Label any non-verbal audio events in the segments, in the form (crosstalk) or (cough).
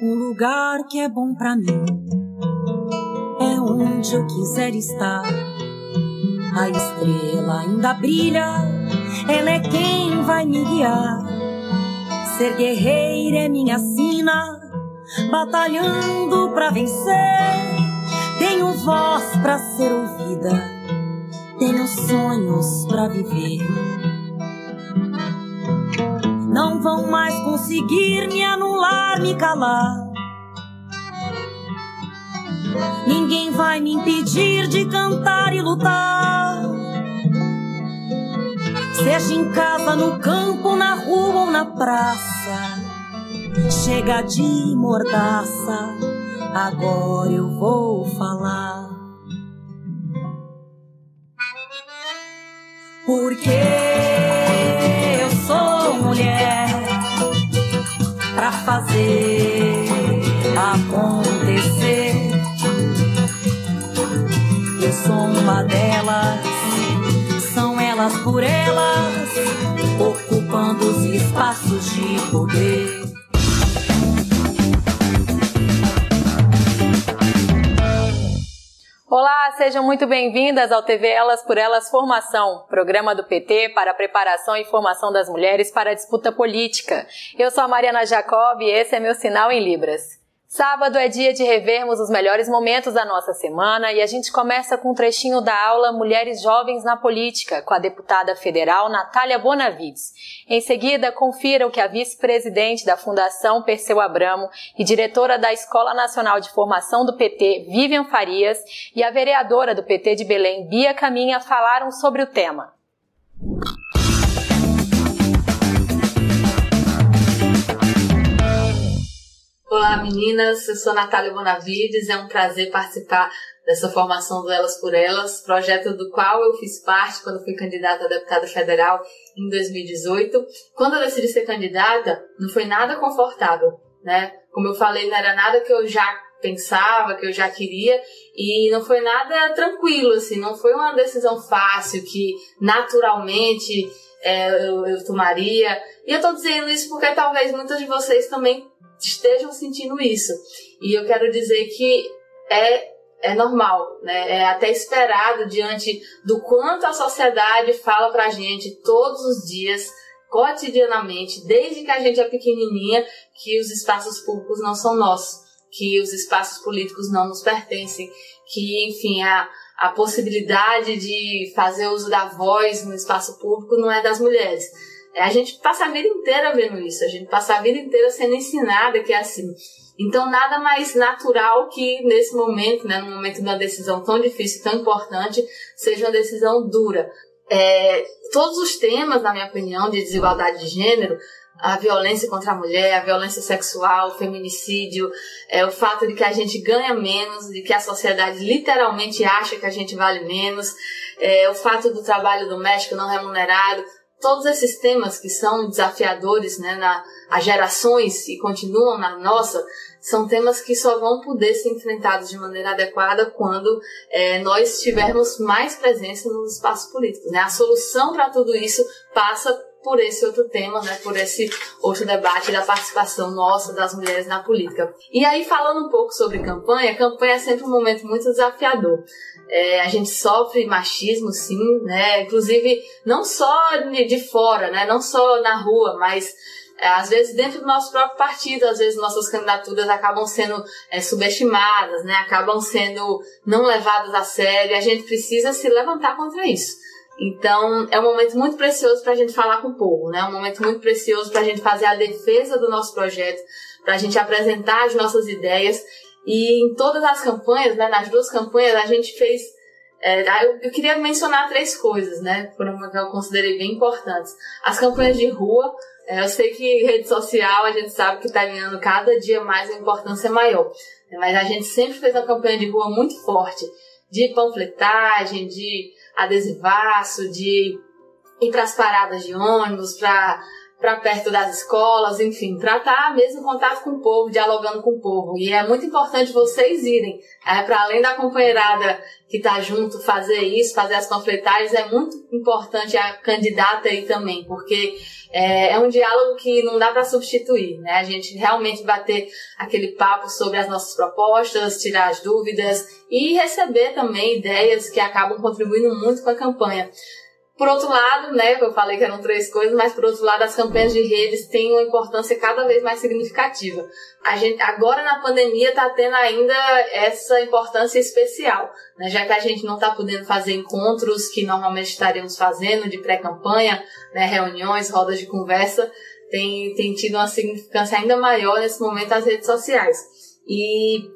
Um lugar que é bom para mim é onde eu quiser estar. A estrela ainda brilha, ela é quem vai me guiar. Ser guerreira é minha sina, batalhando pra vencer. Tenho voz pra ser ouvida, tenho sonhos pra viver. Não vão mais conseguir me anular, me calar. Ninguém vai me impedir de cantar e lutar. Seja em casa, no campo, na rua ou na praça. Chega de mordaça, agora eu vou falar. Porque eu sou mulher pra fazer acontecer. Eu sou uma delas, são elas por elas, ocupando os espaços de poder. Olá, sejam muito bem-vindas ao TV Elas por Elas Formação, programa do PT para a preparação e formação das mulheres para a disputa política. Eu sou a Mariana Jacob e esse é meu sinal em Libras. Sábado é dia de revermos os melhores momentos da nossa semana e a gente começa com um trechinho da aula Mulheres Jovens na Política, com a deputada federal Natália Bonavides. Em seguida, confira o que a vice-presidente da Fundação Perseu Abramo e diretora da Escola Nacional de Formação do PT, Vivian Farias, e a vereadora do PT de Belém, Bia Caminha, falaram sobre o tema. Olá meninas, eu sou Natália Bonavides, é um prazer participar dessa formação do Elas por Elas, projeto do qual eu fiz parte quando fui candidata a deputada federal em 2018. Quando eu decidi ser candidata, não foi nada confortável, né? Como eu falei, não era nada que eu já pensava, que eu já queria, e não foi nada tranquilo, assim, não foi uma decisão fácil que naturalmente é, eu, eu tomaria. E eu tô dizendo isso porque talvez muitas de vocês também estejam sentindo isso. E eu quero dizer que é é normal, né? É até esperado diante do quanto a sociedade fala pra gente todos os dias, cotidianamente, desde que a gente é pequenininha, que os espaços públicos não são nossos, que os espaços políticos não nos pertencem, que, enfim, a, a possibilidade de fazer uso da voz no espaço público não é das mulheres. A gente passa a vida inteira vendo isso, a gente passa a vida inteira sendo ensinada que é assim. Então, nada mais natural que nesse momento, né, no momento de uma decisão tão difícil, tão importante, seja uma decisão dura. É, todos os temas, na minha opinião, de desigualdade de gênero, a violência contra a mulher, a violência sexual, o feminicídio, é, o fato de que a gente ganha menos, de que a sociedade literalmente acha que a gente vale menos, é, o fato do trabalho doméstico não remunerado, todos esses temas que são desafiadores né, na, a gerações e continuam na nossa, são temas que só vão poder ser enfrentados de maneira adequada quando é, nós tivermos mais presença no espaço político. Né? A solução para tudo isso passa por esse outro tema, né, por esse outro debate da participação nossa das mulheres na política. E aí, falando um pouco sobre campanha, campanha é sempre um momento muito desafiador. É, a gente sofre machismo, sim, né? Inclusive, não só de fora, né? Não só na rua, mas é, às vezes dentro do nosso próprio partido, às vezes nossas candidaturas acabam sendo é, subestimadas, né? Acabam sendo não levadas a sério. A gente precisa se levantar contra isso. Então, é um momento muito precioso para a gente falar com o povo, né? É um momento muito precioso para a gente fazer a defesa do nosso projeto, para a gente apresentar as nossas ideias e em todas as campanhas, né, nas duas campanhas, a gente fez. É, eu, eu, queria mencionar três coisas, né, foram que eu considerei bem importantes. As campanhas de rua, é, eu sei que rede social a gente sabe que está ganhando cada dia mais a importância maior, né, mas a gente sempre fez uma campanha de rua muito forte, de panfletagem, de adesivaço, de ir para as paradas de ônibus, para para perto das escolas, enfim, para estar tá mesmo em contato com o povo, dialogando com o povo. E é muito importante vocês irem, é, para além da companheirada que está junto, fazer isso, fazer as panfletagens, é muito importante a candidata aí também, porque é, é um diálogo que não dá para substituir, né? A gente realmente bater aquele papo sobre as nossas propostas, tirar as dúvidas e receber também ideias que acabam contribuindo muito com a campanha. Por outro lado, né, eu falei que eram três coisas, mas por outro lado, as campanhas de redes têm uma importância cada vez mais significativa. A gente, agora na pandemia está tendo ainda essa importância especial, né, já que a gente não está podendo fazer encontros que normalmente estaríamos fazendo de pré-campanha, né, reuniões, rodas de conversa, tem, tem tido uma significância ainda maior nesse momento as redes sociais. E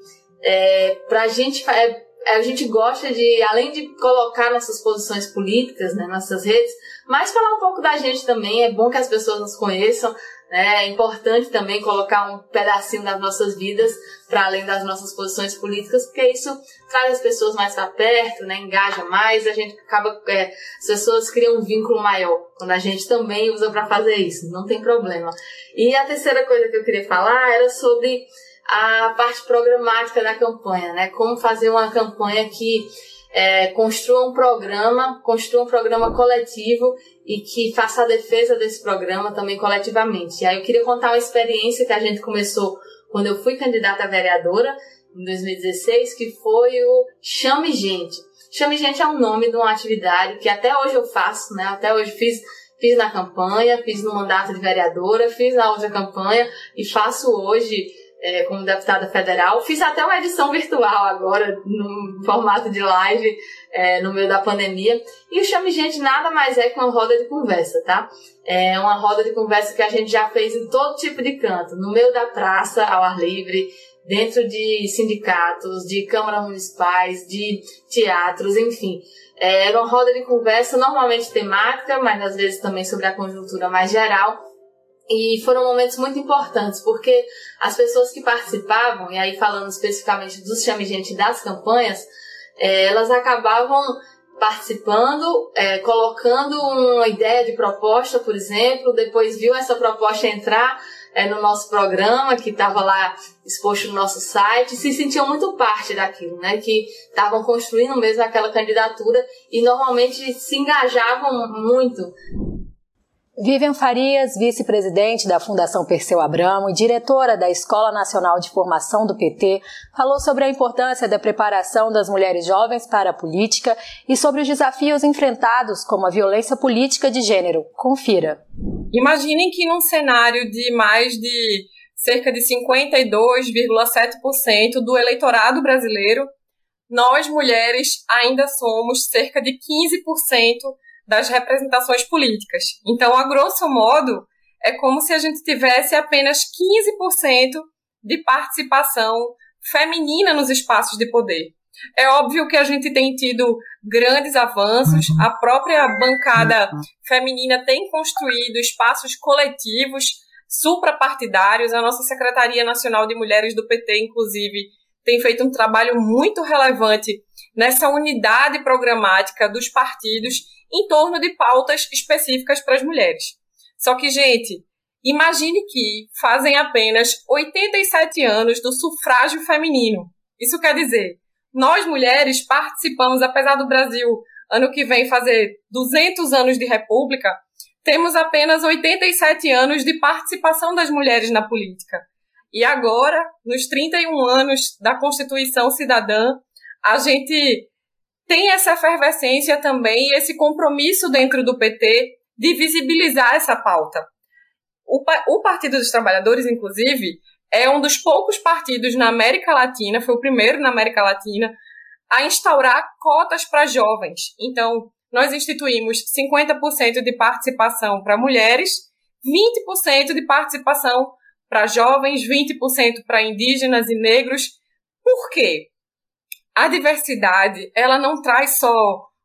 é, para a gente é, a gente gosta de, além de colocar nossas posições políticas, né, nossas redes, mas falar um pouco da gente também. É bom que as pessoas nos conheçam. Né? É importante também colocar um pedacinho das nossas vidas para além das nossas posições políticas, porque isso traz as pessoas mais para perto, né? engaja mais, a gente acaba, é, as pessoas criam um vínculo maior quando a gente também usa para fazer isso, não tem problema. E a terceira coisa que eu queria falar era sobre a parte programática da campanha, né? Como fazer uma campanha que é, construa um programa, construa um programa coletivo e que faça a defesa desse programa também coletivamente. E aí eu queria contar uma experiência que a gente começou quando eu fui candidata a vereadora em 2016, que foi o Chame Gente. Chame Gente é um nome de uma atividade que até hoje eu faço, né? Até hoje fiz fiz na campanha, fiz no mandato de vereadora, fiz na outra campanha e faço hoje é, como deputada federal. Fiz até uma edição virtual agora, no formato de live, é, no meio da pandemia. E o Chame Gente nada mais é que uma roda de conversa, tá? É uma roda de conversa que a gente já fez em todo tipo de canto, no meio da praça, ao ar livre, dentro de sindicatos, de câmaras municipais, de teatros, enfim. É, era uma roda de conversa normalmente temática, mas às vezes também sobre a conjuntura mais geral e foram momentos muito importantes, porque as pessoas que participavam, e aí falando especificamente dos Chame Gente das campanhas, é, elas acabavam participando, é, colocando uma ideia de proposta, por exemplo, depois viu essa proposta entrar é, no nosso programa, que estava lá exposto no nosso site, se sentiam muito parte daquilo, né? Que estavam construindo mesmo aquela candidatura e normalmente se engajavam muito Vivian Farias, vice-presidente da Fundação Perseu Abramo e diretora da Escola Nacional de Formação do PT, falou sobre a importância da preparação das mulheres jovens para a política e sobre os desafios enfrentados como a violência política de gênero. Confira. Imaginem que num cenário de mais de cerca de 52,7% do eleitorado brasileiro, nós mulheres ainda somos cerca de 15% das representações políticas. Então, a grosso modo, é como se a gente tivesse apenas 15% de participação feminina nos espaços de poder. É óbvio que a gente tem tido grandes avanços, a própria bancada feminina tem construído espaços coletivos suprapartidários, a nossa Secretaria Nacional de Mulheres do PT, inclusive, tem feito um trabalho muito relevante nessa unidade programática dos partidos em torno de pautas específicas para as mulheres. Só que, gente, imagine que fazem apenas 87 anos do sufrágio feminino. Isso quer dizer, nós mulheres participamos, apesar do Brasil ano que vem fazer 200 anos de república, temos apenas 87 anos de participação das mulheres na política. E agora, nos 31 anos da Constituição Cidadã, a gente tem essa efervescência também e esse compromisso dentro do PT de visibilizar essa pauta. O, o Partido dos Trabalhadores, inclusive, é um dos poucos partidos na América Latina, foi o primeiro na América Latina, a instaurar cotas para jovens. Então, nós instituímos 50% de participação para mulheres, 20% de participação para jovens, 20% para indígenas e negros. Por quê? A diversidade, ela não traz só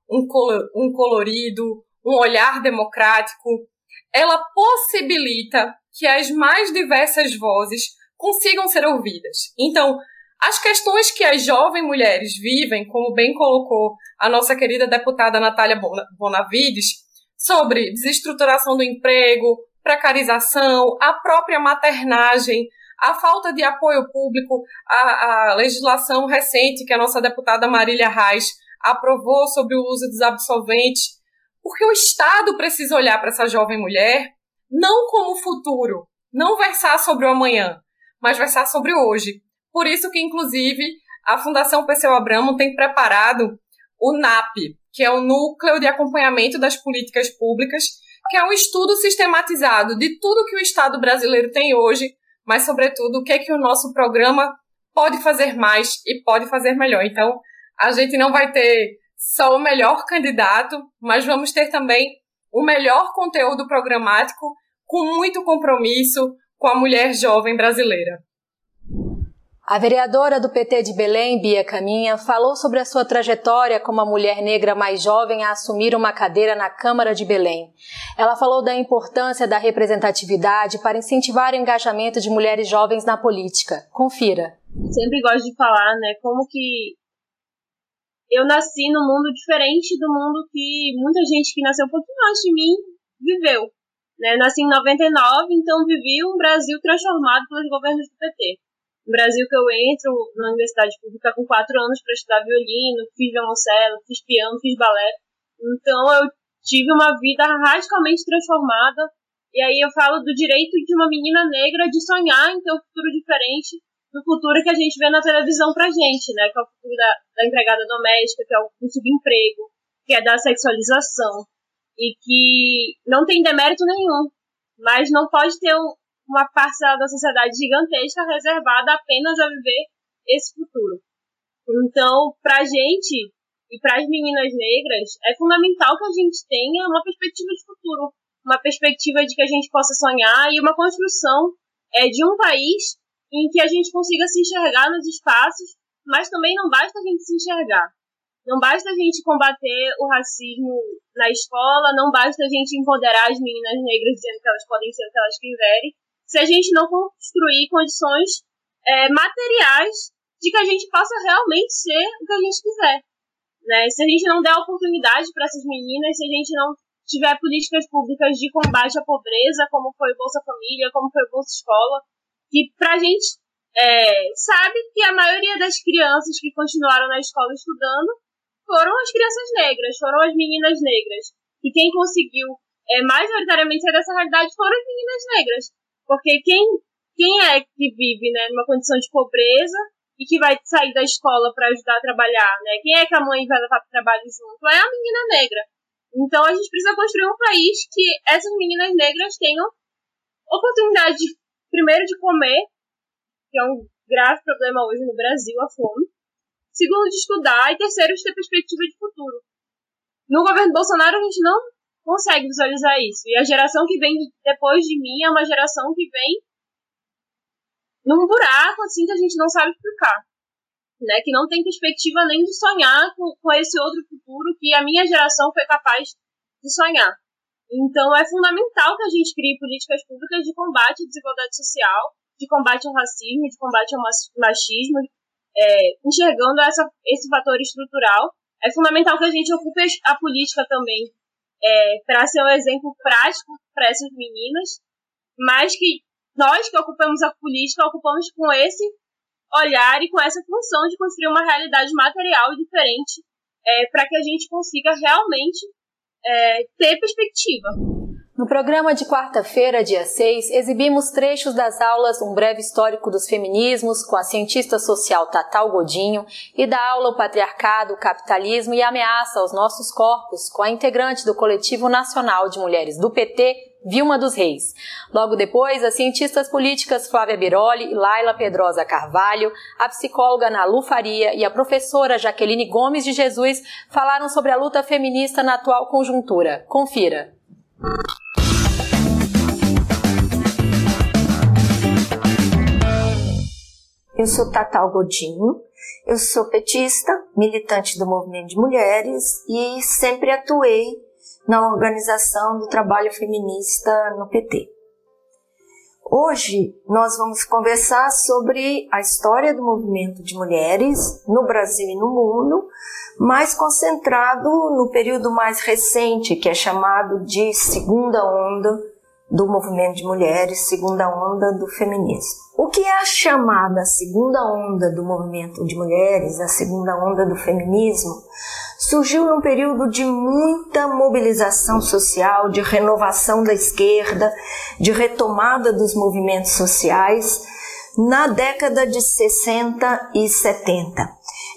um, um colorido, um olhar democrático, ela possibilita que as mais diversas vozes consigam ser ouvidas. Então, as questões que as jovens mulheres vivem, como bem colocou a nossa querida deputada Natália Bonavides, sobre desestruturação do emprego, precarização, a própria maternagem, a falta de apoio público, a, a legislação recente que a nossa deputada Marília Reis aprovou sobre o uso dos absolventes, porque o Estado precisa olhar para essa jovem mulher não como futuro, não versar sobre o amanhã, mas versar sobre hoje. Por isso que, inclusive, a Fundação Perseu Abramo tem preparado o NAP, que é o Núcleo de Acompanhamento das Políticas Públicas, que é um estudo sistematizado de tudo que o Estado brasileiro tem hoje, mas, sobretudo, o que é que o nosso programa pode fazer mais e pode fazer melhor. Então, a gente não vai ter só o melhor candidato, mas vamos ter também o melhor conteúdo programático com muito compromisso com a mulher jovem brasileira. A vereadora do PT de Belém, Bia Caminha, falou sobre a sua trajetória como a mulher negra mais jovem a assumir uma cadeira na Câmara de Belém. Ela falou da importância da representatividade para incentivar o engajamento de mulheres jovens na política. Confira. Sempre gosto de falar, né, como que eu nasci num mundo diferente do mundo que muita gente que nasceu um pouquinho antes de mim viveu. Né? Nasci em 99, então vivi um Brasil transformado pelos governos do PT no Brasil que eu entro na universidade pública com quatro anos para estudar violino, fiz violoncelo, fiz piano, fiz balé. Então eu tive uma vida radicalmente transformada. E aí eu falo do direito de uma menina negra de sonhar em ter um futuro diferente do futuro que a gente vê na televisão pra gente, né? Que é o futuro da, da empregada doméstica, que é o subemprego, que é da sexualização. E que não tem demérito nenhum. Mas não pode ter um, uma parcela da sociedade gigantesca reservada apenas a viver esse futuro. Então, para a gente e para as meninas negras, é fundamental que a gente tenha uma perspectiva de futuro, uma perspectiva de que a gente possa sonhar e uma construção é, de um país em que a gente consiga se enxergar nos espaços, mas também não basta a gente se enxergar. Não basta a gente combater o racismo na escola, não basta a gente empoderar as meninas negras dizendo que elas podem ser o que elas quiserem, se a gente não construir condições é, materiais de que a gente possa realmente ser o que a gente quiser. Né? Se a gente não der oportunidade para essas meninas, se a gente não tiver políticas públicas de combate à pobreza, como foi o Bolsa Família, como foi o Bolsa Escola, que pra gente é, sabe que a maioria das crianças que continuaram na escola estudando foram as crianças negras, foram as meninas negras. E quem conseguiu é, majoritariamente sair dessa realidade foram as meninas negras. Porque quem, quem é que vive né, numa condição de pobreza e que vai sair da escola para ajudar a trabalhar? Né? Quem é que a mãe vai levar para o trabalho junto? É a menina negra. Então a gente precisa construir um país que essas meninas negras tenham oportunidade, de, primeiro, de comer, que é um grave problema hoje no Brasil, a fome. Segundo, de estudar. E terceiro, de ter perspectiva de futuro. No governo Bolsonaro, a gente não consegue visualizar isso. E a geração que vem depois de mim é uma geração que vem num buraco assim que a gente não sabe explicar. Né, que não tem perspectiva nem de sonhar com, com esse outro futuro que a minha geração foi capaz de sonhar. Então é fundamental que a gente crie políticas públicas de combate à desigualdade social, de combate ao racismo, de combate ao machismo, é, enxergando essa, esse fator estrutural. É fundamental que a gente ocupe a política também é, para ser um exemplo prático para essas meninas, mas que nós que ocupamos a política ocupamos com esse olhar e com essa função de construir uma realidade material diferente é, para que a gente consiga realmente é, ter perspectiva. No programa de quarta-feira, dia 6, exibimos trechos das aulas Um Breve Histórico dos Feminismos com a cientista social Tatal Godinho e da aula O Patriarcado, o Capitalismo e a Ameaça aos Nossos Corpos com a integrante do Coletivo Nacional de Mulheres do PT, Vilma dos Reis. Logo depois, as cientistas políticas Flávia Biroli e Laila Pedrosa Carvalho, a psicóloga Nalu Faria e a professora Jaqueline Gomes de Jesus falaram sobre a luta feminista na atual conjuntura. Confira. Eu sou Tatal Godinho, eu sou petista, militante do movimento de mulheres e sempre atuei na organização do trabalho feminista no PT. Hoje nós vamos conversar sobre a história do movimento de mulheres no Brasil e no mundo, mais concentrado no período mais recente, que é chamado de segunda onda do movimento de mulheres, segunda onda do feminismo. O que é a chamada segunda onda do movimento de mulheres, a segunda onda do feminismo, surgiu num período de muita mobilização social, de renovação da esquerda, de retomada dos movimentos sociais na década de 60 e 70.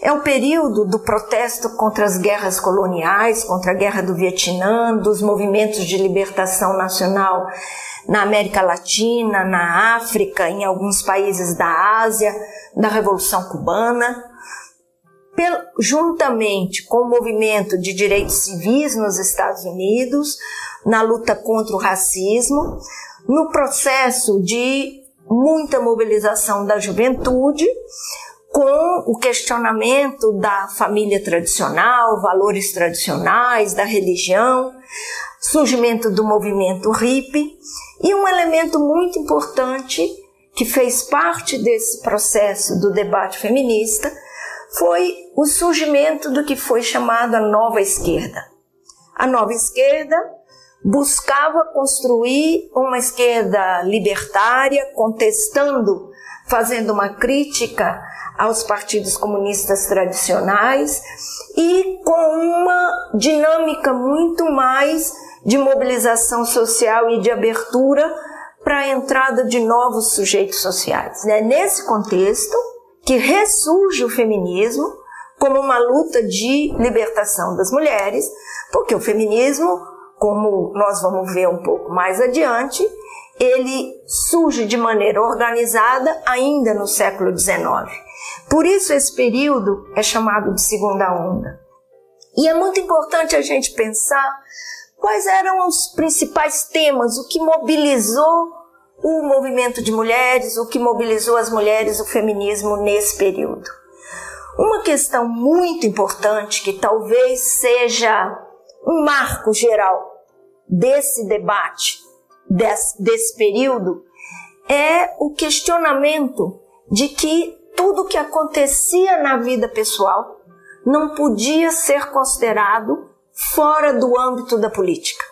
É o período do protesto contra as guerras coloniais, contra a guerra do Vietnã, dos movimentos de libertação nacional na América Latina, na África, em alguns países da Ásia, da Revolução Cubana, juntamente com o movimento de direitos civis nos Estados Unidos, na luta contra o racismo, no processo de muita mobilização da juventude, com o questionamento da família tradicional, valores tradicionais, da religião, surgimento do movimento hippie e um elemento muito importante que fez parte desse processo do debate feminista foi o surgimento do que foi chamada nova esquerda. A nova esquerda buscava construir uma esquerda libertária, contestando, fazendo uma crítica aos partidos comunistas tradicionais e com uma dinâmica muito mais de mobilização social e de abertura para a entrada de novos sujeitos sociais. É nesse contexto que ressurge o feminismo como uma luta de libertação das mulheres, porque o feminismo, como nós vamos ver um pouco mais adiante, ele surge de maneira organizada ainda no século XIX. Por isso esse período é chamado de segunda onda. E é muito importante a gente pensar quais eram os principais temas, o que mobilizou o movimento de mulheres, o que mobilizou as mulheres, o feminismo nesse período. Uma questão muito importante que talvez seja um marco geral desse debate, desse, desse período, é o questionamento de que tudo que acontecia na vida pessoal não podia ser considerado fora do âmbito da política.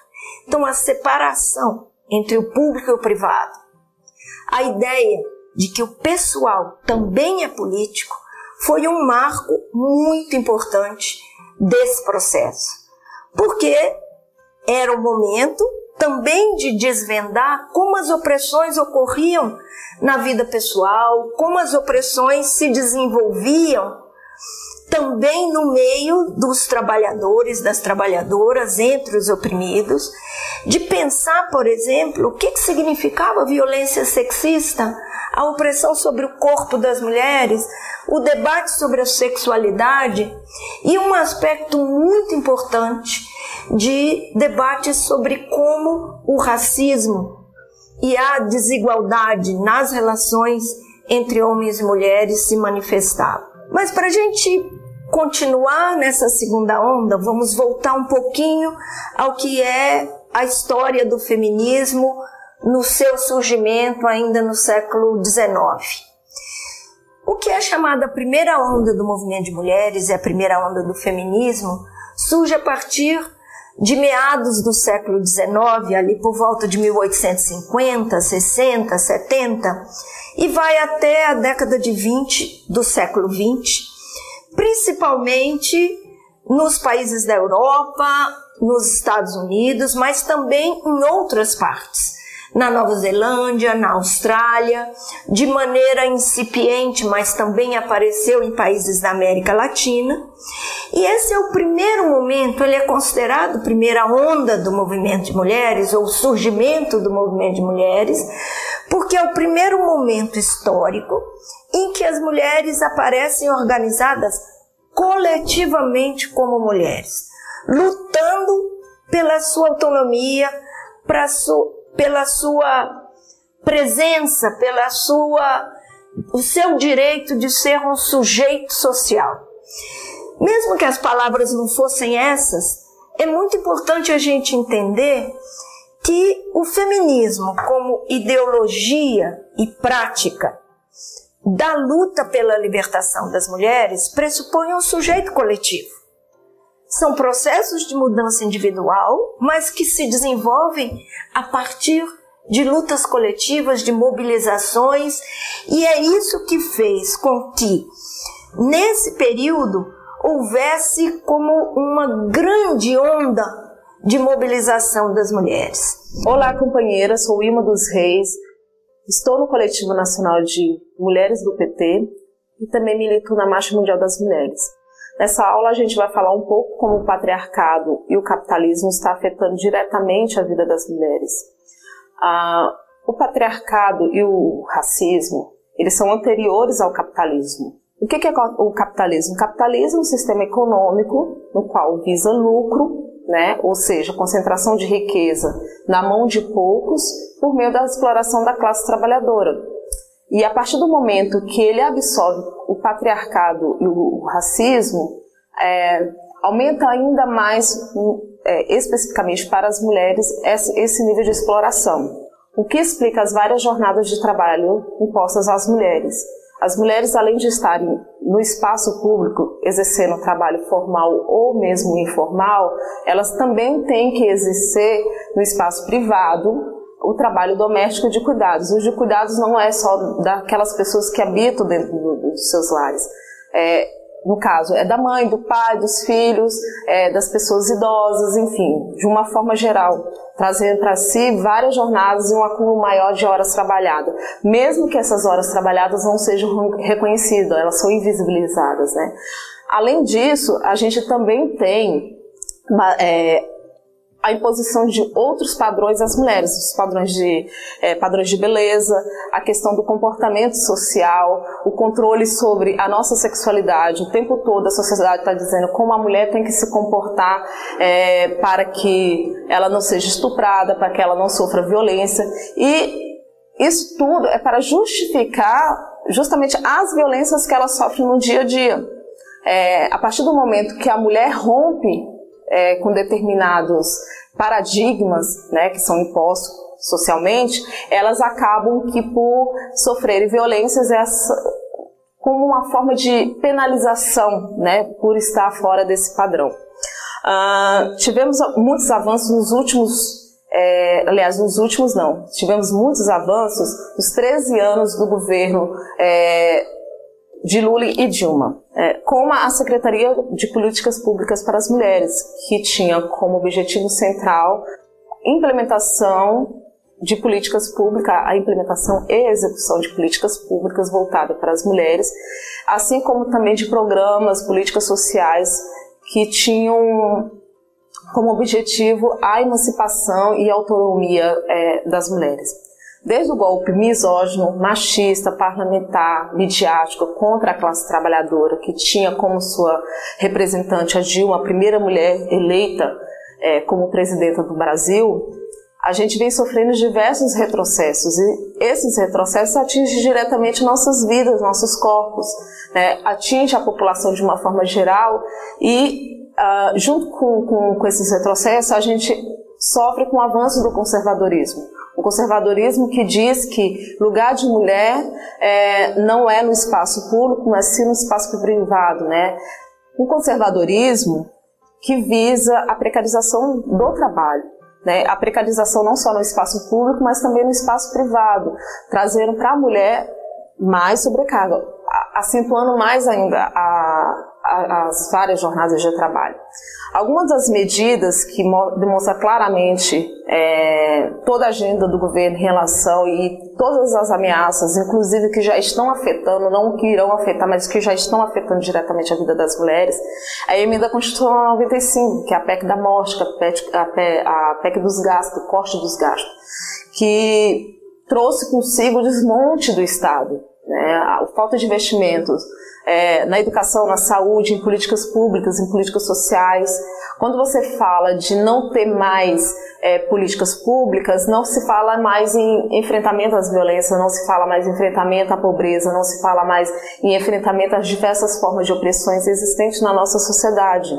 Então, a separação entre o público e o privado, a ideia de que o pessoal também é político, foi um marco muito importante desse processo. Porque era o momento também de desvendar como as opressões ocorriam na vida pessoal, como as opressões se desenvolviam também no meio dos trabalhadores, das trabalhadoras, entre os oprimidos, de pensar, por exemplo, o que, significava violência sexista, a opressão sobre o corpo das mulheres, o debate sobre a sexualidade e um aspecto muito importante de debate sobre como o racismo e a desigualdade nas relações entre homens e mulheres se manifestavam. Mas para a gente continuar nessa segunda onda, vamos voltar um pouquinho ao que é a história do feminismo no seu surgimento ainda no século XIX. O que é chamada a primeira onda do movimento de mulheres e a primeira onda do feminismo surge a partir de meados do século XIX, ali por volta de 1850, 60, 70, e vai até a década de 20 do século 20, principalmente nos países da Europa, nos Estados Unidos, mas também em outras partes. Na Nova Zelândia, na Austrália, de maneira incipiente, mas também apareceu em países da América Latina. E esse é o primeiro momento, ele é considerado a primeira onda do movimento de mulheres, ou surgimento do movimento de mulheres, porque é o primeiro momento histórico em que as mulheres aparecem organizadas coletivamente como mulheres, lutando pela sua autonomia, su, pela sua presença, pela sua o seu direito de ser um sujeito social. Mesmo que as palavras não fossem essas, é muito importante a gente entender que o feminismo, como ideologia e prática da luta pela libertação das mulheres, pressupõe um sujeito coletivo. São processos de mudança individual, mas que se desenvolvem a partir de lutas coletivas, de mobilizações, e é isso que fez com que, nesse período, houvesse como uma grande onda de mobilização das mulheres. Olá, companheira, sou Ilma dos Reis, estou no Coletivo Nacional de Mulheres do PT e também milito na Marcha Mundial das Mulheres. Nessa aula a gente vai falar um pouco como o patriarcado e o capitalismo está afetando diretamente a vida das mulheres. Ah, o patriarcado e o racismo, eles são anteriores ao capitalismo. O que é o capitalismo? O capitalismo é um sistema econômico no qual visa lucro, né? ou seja, concentração de riqueza na mão de poucos por meio da exploração da classe trabalhadora. E a partir do momento que ele absorve o patriarcado e o racismo, é, aumenta ainda mais, é, especificamente para as mulheres, esse nível de exploração. O que explica as várias jornadas de trabalho impostas às mulheres. As mulheres, além de estarem no espaço público exercendo trabalho formal ou mesmo informal, elas também têm que exercer no espaço privado o trabalho doméstico de cuidados. Os de cuidados não é só daquelas pessoas que habitam dentro dos seus lares. É, no caso, é da mãe, do pai, dos filhos, é, das pessoas idosas, enfim, de uma forma geral, trazendo para si várias jornadas e um acúmulo maior de horas trabalhadas. Mesmo que essas horas trabalhadas não sejam reconhecidas, elas são invisibilizadas, né? Além disso, a gente também tem é, a imposição de outros padrões às mulheres, os padrões de, é, padrões de beleza, a questão do comportamento social, o controle sobre a nossa sexualidade. O tempo todo a sociedade está dizendo como a mulher tem que se comportar é, para que ela não seja estuprada, para que ela não sofra violência. E isso tudo é para justificar justamente as violências que ela sofre no dia a dia. É, a partir do momento que a mulher rompe é, com determinados paradigmas né, que são impostos socialmente, elas acabam que por sofrerem violências essa, como uma forma de penalização né, por estar fora desse padrão. Uh, tivemos muitos avanços nos últimos é, aliás, nos últimos não, tivemos muitos avanços nos 13 anos do governo é, de Lula e Dilma, é, como a Secretaria de Políticas Públicas para as Mulheres, que tinha como objetivo central implementação de políticas públicas, a implementação e execução de políticas públicas voltadas para as mulheres, assim como também de programas, políticas sociais que tinham como objetivo a emancipação e autonomia é, das mulheres desde o golpe misógino, machista, parlamentar, midiático contra a classe trabalhadora, que tinha como sua representante a Dilma, a primeira mulher eleita é, como presidenta do Brasil, a gente vem sofrendo diversos retrocessos e esses retrocessos atingem diretamente nossas vidas, nossos corpos, né? atinge a população de uma forma geral e uh, junto com, com, com esses retrocessos a gente sofre com o avanço do conservadorismo. O conservadorismo que diz que lugar de mulher é, não é no espaço público, mas sim no espaço privado, né? Um conservadorismo que visa a precarização do trabalho. Né? A precarização não só no espaço público, mas também no espaço privado, trazendo para a mulher mais sobrecarga, acentuando mais ainda a, a, as várias jornadas de trabalho. Algumas das medidas que demonstram claramente é, toda a agenda do governo em relação e todas as ameaças, inclusive que já estão afetando, não que irão afetar, mas que já estão afetando diretamente a vida das mulheres, a emenda constitucional 95, que é a PEC da morte, é a PEC, a PEC dos gastos, do corte dos gastos, que trouxe consigo o desmonte do Estado, né, a falta de investimentos, é, na educação, na saúde, em políticas públicas, em políticas sociais. Quando você fala de não ter mais é, políticas públicas, não se fala mais em enfrentamento às violências, não se fala mais em enfrentamento à pobreza, não se fala mais em enfrentamento às diversas formas de opressões existentes na nossa sociedade.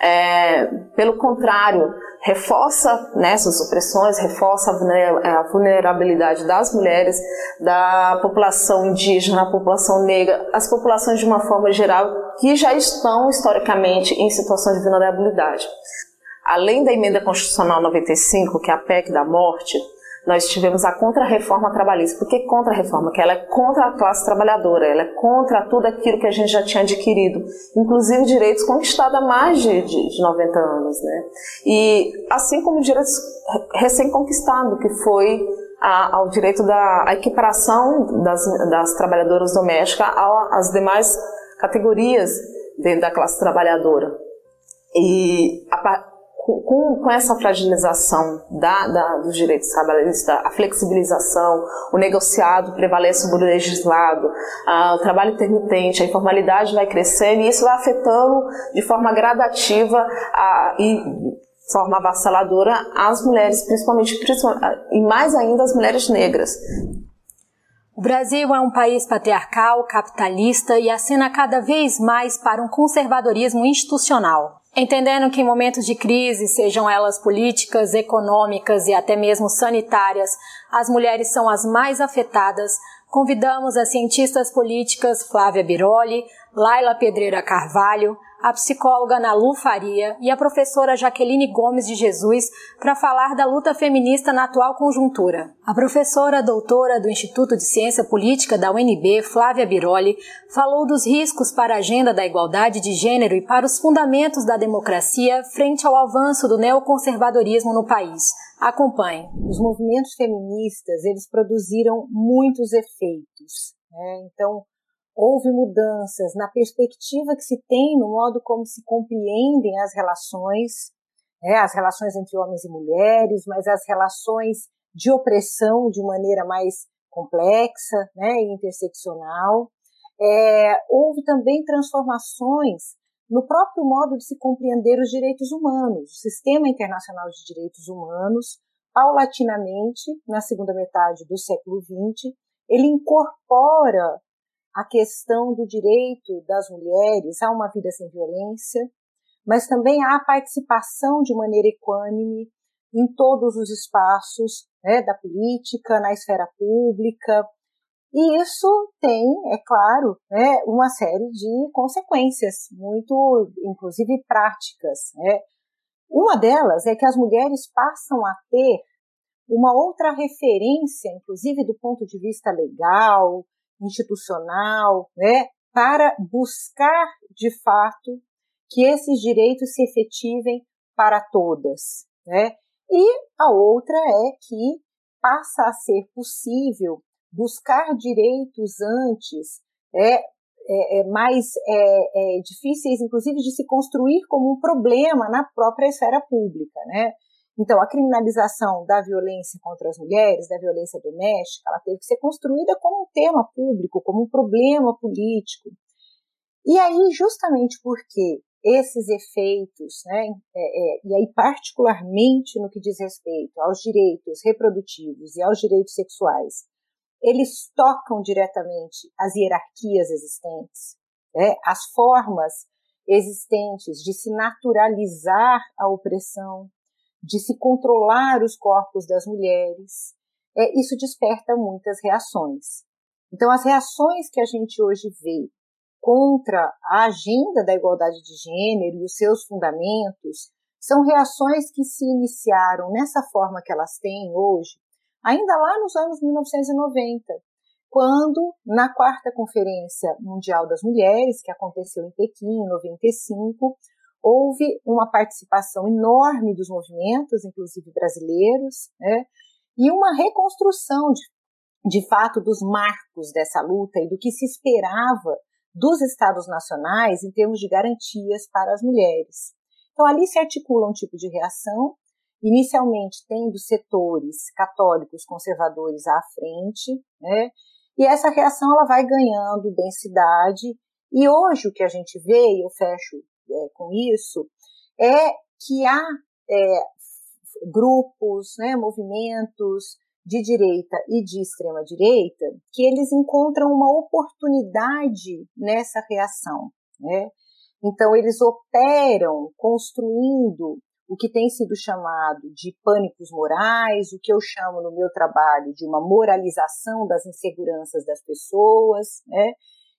É, pelo contrário, reforça nessas opressões, reforça a vulnerabilidade das mulheres, da população indígena, da população negra, as populações de uma forma geral que já estão historicamente em situação de vulnerabilidade. Além da emenda constitucional 95, que é a PEC da morte, nós tivemos a contra-reforma trabalhista. Por que contra-reforma? Porque ela é contra a classe trabalhadora, ela é contra tudo aquilo que a gente já tinha adquirido, inclusive direitos conquistados há mais de, de, de 90 anos. Né? E assim como direitos recém-conquistados, que foi a, ao direito da equiparação das, das trabalhadoras domésticas às demais categorias dentro da classe trabalhadora. E a, com, com, essa fragilização da, da, dos direitos trabalhistas, a flexibilização, o negociado prevalece sobre o legislado, o trabalho intermitente, a informalidade vai crescendo e isso vai afetando de forma gradativa a, e forma avassaladora as mulheres, principalmente, principalmente e mais ainda as mulheres negras. O Brasil é um país patriarcal, capitalista e acena cada vez mais para um conservadorismo institucional. Entendendo que em momentos de crise, sejam elas políticas, econômicas e até mesmo sanitárias, as mulheres são as mais afetadas, convidamos as cientistas políticas Flávia Biroli, Laila Pedreira Carvalho, a psicóloga Nalu Faria e a professora Jaqueline Gomes de Jesus para falar da luta feminista na atual conjuntura. A professora doutora do Instituto de Ciência Política da UNB, Flávia Biroli, falou dos riscos para a agenda da igualdade de gênero e para os fundamentos da democracia frente ao avanço do neoconservadorismo no país. Acompanhe. Os movimentos feministas, eles produziram muitos efeitos. Né? Então, houve mudanças na perspectiva que se tem no modo como se compreendem as relações, né, as relações entre homens e mulheres, mas as relações de opressão de maneira mais complexa né, e interseccional. É, houve também transformações no próprio modo de se compreender os direitos humanos. O Sistema Internacional de Direitos Humanos, paulatinamente, na segunda metade do século XX, ele incorpora a questão do direito das mulheres a uma vida sem violência, mas também a participação de maneira equânime em todos os espaços né, da política, na esfera pública. E isso tem, é claro, né, uma série de consequências, muito, inclusive práticas. Né. Uma delas é que as mulheres passam a ter uma outra referência, inclusive do ponto de vista legal, institucional, né, para buscar de fato que esses direitos se efetivem para todas, né? E a outra é que passa a ser possível buscar direitos antes, é, é, é mais é, é, difíceis, inclusive, de se construir como um problema na própria esfera pública, né? Então, a criminalização da violência contra as mulheres, da violência doméstica, ela teve que ser construída como um tema público, como um problema político. E aí, justamente porque esses efeitos, né, é, é, e aí particularmente no que diz respeito aos direitos reprodutivos e aos direitos sexuais, eles tocam diretamente as hierarquias existentes, né, as formas existentes de se naturalizar a opressão, de se controlar os corpos das mulheres, é, isso desperta muitas reações. Então, as reações que a gente hoje vê contra a agenda da igualdade de gênero e os seus fundamentos são reações que se iniciaram nessa forma que elas têm hoje, ainda lá nos anos 1990, quando, na quarta Conferência Mundial das Mulheres, que aconteceu em Pequim, em 95, houve uma participação enorme dos movimentos, inclusive brasileiros, né, e uma reconstrução de, de fato dos marcos dessa luta e do que se esperava dos estados nacionais em termos de garantias para as mulheres. Então ali se articula um tipo de reação, inicialmente tendo setores católicos conservadores à frente, né, e essa reação ela vai ganhando densidade e hoje o que a gente vê, e eu fecho é, com isso é que há é, grupos, né, movimentos de direita e de extrema direita que eles encontram uma oportunidade nessa reação, né? Então eles operam construindo o que tem sido chamado de pânicos morais, o que eu chamo no meu trabalho de uma moralização das inseguranças das pessoas, né?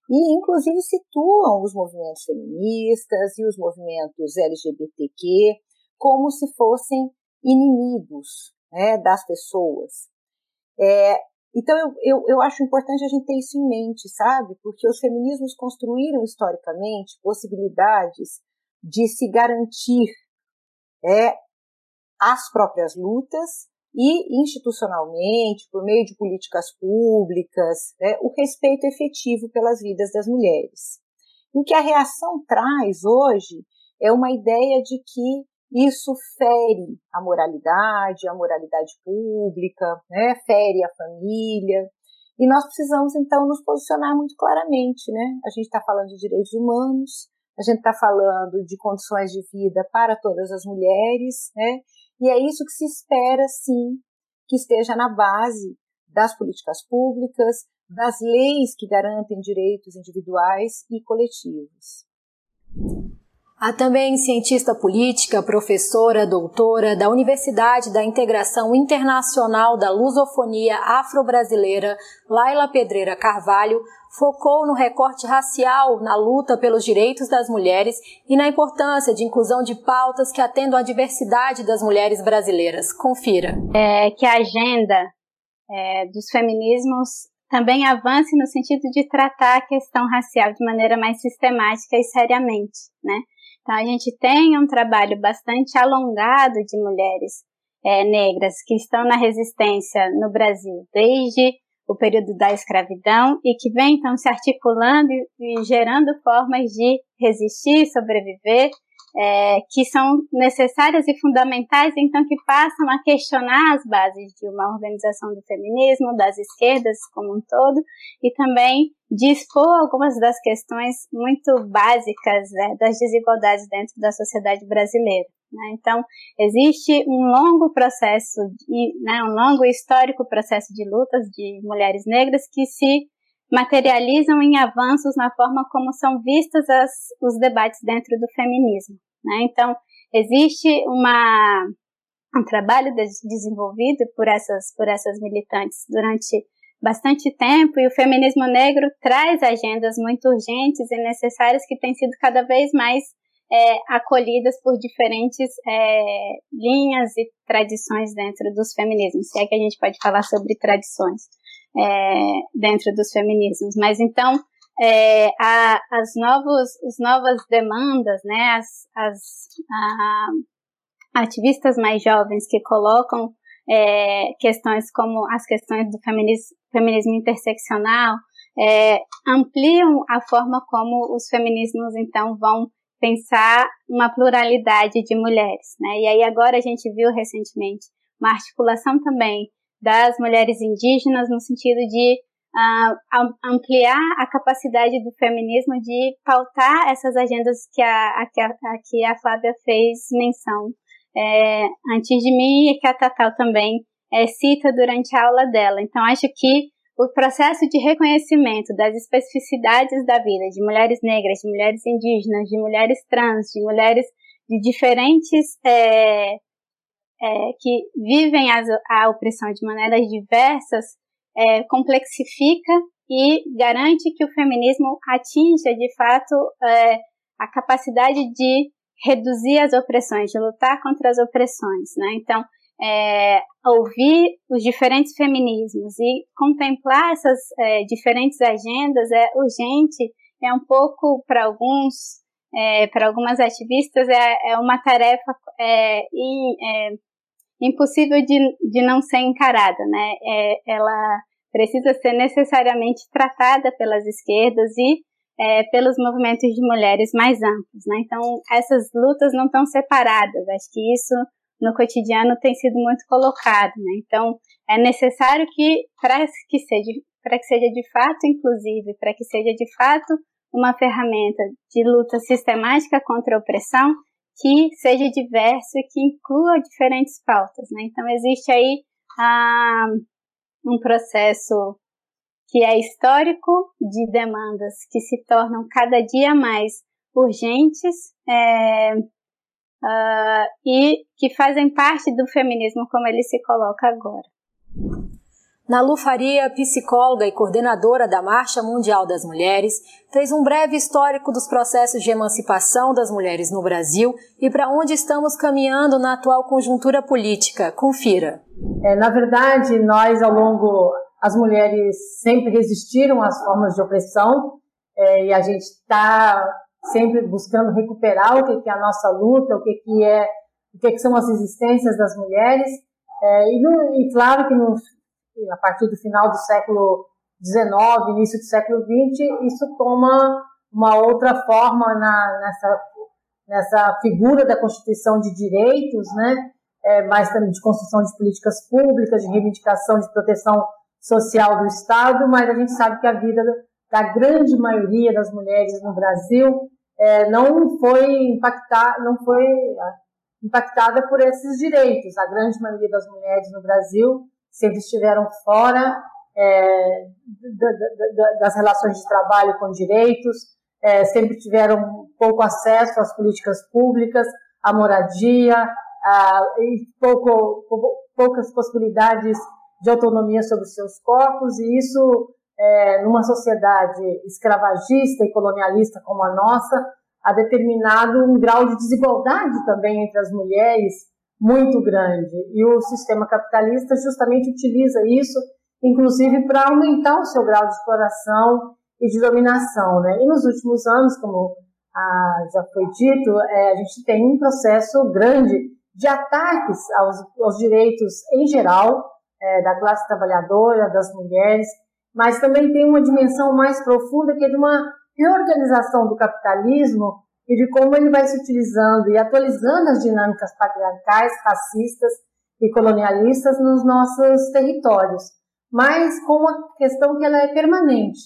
E inclusive situam os movimentos feministas e os movimentos LGBTQ como se fossem inimigos né, das pessoas. É, então, eu, eu, eu acho importante a gente ter isso em mente, sabe? Porque os feminismos construíram historicamente possibilidades de se garantir é, as próprias lutas e institucionalmente, por meio de políticas públicas, né, o respeito efetivo pelas vidas das mulheres. E o que a reação traz hoje é uma ideia de que isso fere a moralidade, a moralidade pública, né, fere a família. E nós precisamos, então, nos posicionar muito claramente. Né? A gente está falando de direitos humanos, a gente está falando de condições de vida para todas as mulheres, né? E é isso que se espera, sim, que esteja na base das políticas públicas, das leis que garantem direitos individuais e coletivos. Há também cientista política, professora, doutora da Universidade da Integração Internacional da Lusofonia Afro-Brasileira, Laila Pedreira Carvalho, focou no recorte racial na luta pelos direitos das mulheres e na importância de inclusão de pautas que atendam à diversidade das mulheres brasileiras. Confira. É que a agenda é, dos feminismos também avance no sentido de tratar a questão racial de maneira mais sistemática e seriamente, né? Então, a gente tem um trabalho bastante alongado de mulheres é, negras que estão na resistência no Brasil desde o período da escravidão e que vem então se articulando e, gerando formas de resistir, sobreviver é, que são necessárias e fundamentais, então que passam a questionar as bases de uma organização do feminismo, das esquerdas como um todo, e também de expor algumas das questões muito básicas né, das desigualdades dentro da sociedade brasileira. Né? Então, existe um longo processo, de, né, um longo histórico processo de lutas de mulheres negras que se materializam em avanços na forma como são vistos as, os debates dentro do feminismo. Né? Então, existe uma, um trabalho de, desenvolvido por essas, por essas militantes durante bastante tempo e o feminismo negro traz agendas muito urgentes e necessárias que têm sido cada vez mais é, acolhidas por diferentes é, linhas e tradições dentro dos feminismos, se é que a gente pode falar sobre tradições é, dentro dos feminismos. Mas então, é, a, as, novos, as novas demandas, né, as, as a, ativistas mais jovens que colocam é, questões como as questões do feminismo, feminismo interseccional, é, ampliam a forma como os feminismos então vão pensar uma pluralidade de mulheres, né? E aí agora a gente viu recentemente uma articulação também das mulheres indígenas no sentido de uh, ampliar a capacidade do feminismo de pautar essas agendas que a, a, a, que a Flávia fez menção é, antes de mim e que a Tatal também é, cita durante a aula dela. Então, acho que o processo de reconhecimento das especificidades da vida de mulheres negras, de mulheres indígenas, de mulheres trans, de mulheres de diferentes é, é, que vivem as, a opressão de maneiras diversas é, complexifica e garante que o feminismo atinja de fato é, a capacidade de reduzir as opressões, de lutar contra as opressões, né? Então, é, ouvir os diferentes feminismos e contemplar essas é, diferentes agendas é urgente, é um pouco para alguns, é, para algumas ativistas é, é uma tarefa é, é, impossível de, de não ser encarada, né? Ela precisa ser necessariamente tratada pelas esquerdas e é, pelos movimentos de mulheres mais amplos, né? Então, essas lutas não estão separadas. Acho que isso no cotidiano tem sido muito colocado, né? Então, é necessário que para que seja para que seja de fato inclusive, para que seja de fato uma ferramenta de luta sistemática contra a opressão, que seja diverso e que inclua diferentes pautas, né? Então, existe aí ah, um processo que é histórico de demandas que se tornam cada dia mais urgentes é, uh, e que fazem parte do feminismo como ele se coloca agora. Nalu Faria, psicóloga e coordenadora da Marcha Mundial das Mulheres, fez um breve histórico dos processos de emancipação das mulheres no Brasil e para onde estamos caminhando na atual conjuntura política. Confira. É, na verdade, nós ao longo, as mulheres sempre resistiram às formas de opressão é, e a gente está sempre buscando recuperar o que, é a nossa luta, o que, que é o que, que são as existências das mulheres. É, e, no, e claro que no, a partir do final do século XIX, início do século XX, isso toma uma outra forma na, nessa, nessa figura da constituição de direitos, né? É, mais também de construção de políticas públicas, de reivindicação de proteção social do Estado, mas a gente sabe que a vida da grande maioria das mulheres no Brasil é, não foi impactada, não foi é, impactada por esses direitos. A grande maioria das mulheres no Brasil sempre estiveram fora é, das relações de trabalho com direitos, é, sempre tiveram pouco acesso às políticas públicas, à moradia, a, e pouco, poucas possibilidades de autonomia sobre os seus corpos, e isso, é, numa sociedade escravagista e colonialista como a nossa, ha determinado um grau de desigualdade também entre as mulheres muito grande. E o sistema capitalista justamente utiliza isso, inclusive, para aumentar o seu grau de exploração e de dominação. Né? E nos últimos anos, como ah, já foi dito, é, a gente tem um processo grande de ataques aos, aos direitos em geral é, da classe trabalhadora, das mulheres, mas também tem uma dimensão mais profunda que é de uma reorganização do capitalismo e de como ele vai se utilizando e atualizando as dinâmicas patriarcais, racistas e colonialistas nos nossos territórios, mas com uma questão que ela é permanente,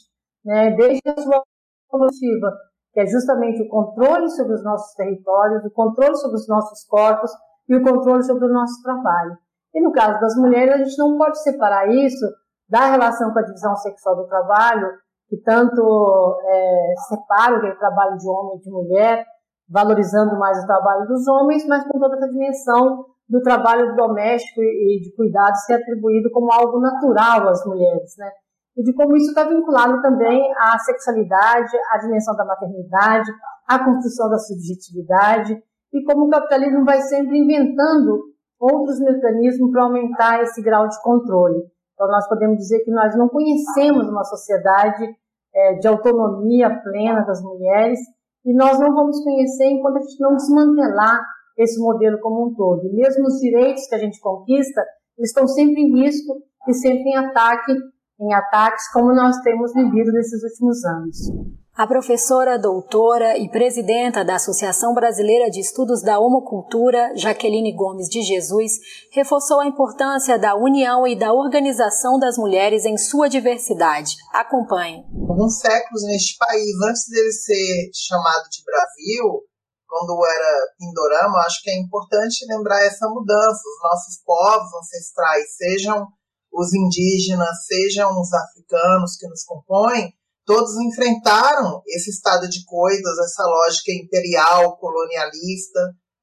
né? desde a sua coletiva, que é justamente o controle sobre os nossos territórios, o controle sobre os nossos corpos e o controle sobre o nosso trabalho. E no caso das mulheres, a gente não pode separar isso da relação com a divisão sexual do trabalho que tanto é, separa o trabalho de homem e de mulher, valorizando mais o trabalho dos homens, mas com toda essa dimensão do trabalho doméstico e de cuidados é atribuído como algo natural às mulheres, né? E de como isso está vinculado também à sexualidade, à dimensão da maternidade, à construção da subjetividade, e como o capitalismo vai sempre inventando outros mecanismos para aumentar esse grau de controle. Então, nós podemos dizer que nós não conhecemos uma sociedade é, de autonomia plena das mulheres e nós não vamos conhecer enquanto a gente não desmantelar esse modelo como um todo. E mesmo os direitos que a gente conquista, eles estão sempre em risco e sempre em ataque, em ataques, como nós temos vivido nesses últimos anos. A professora, doutora e presidenta da Associação Brasileira de Estudos da Homocultura, Jaqueline Gomes de Jesus, reforçou a importância da união e da organização das mulheres em sua diversidade. Acompanhe. Alguns séculos neste país, antes dele ser chamado de Brasil, quando era Pindorama, acho que é importante lembrar essa mudança. Os nossos povos ancestrais, sejam os indígenas, sejam os africanos que nos compõem, todos enfrentaram esse estado de coisas, essa lógica imperial, colonialista,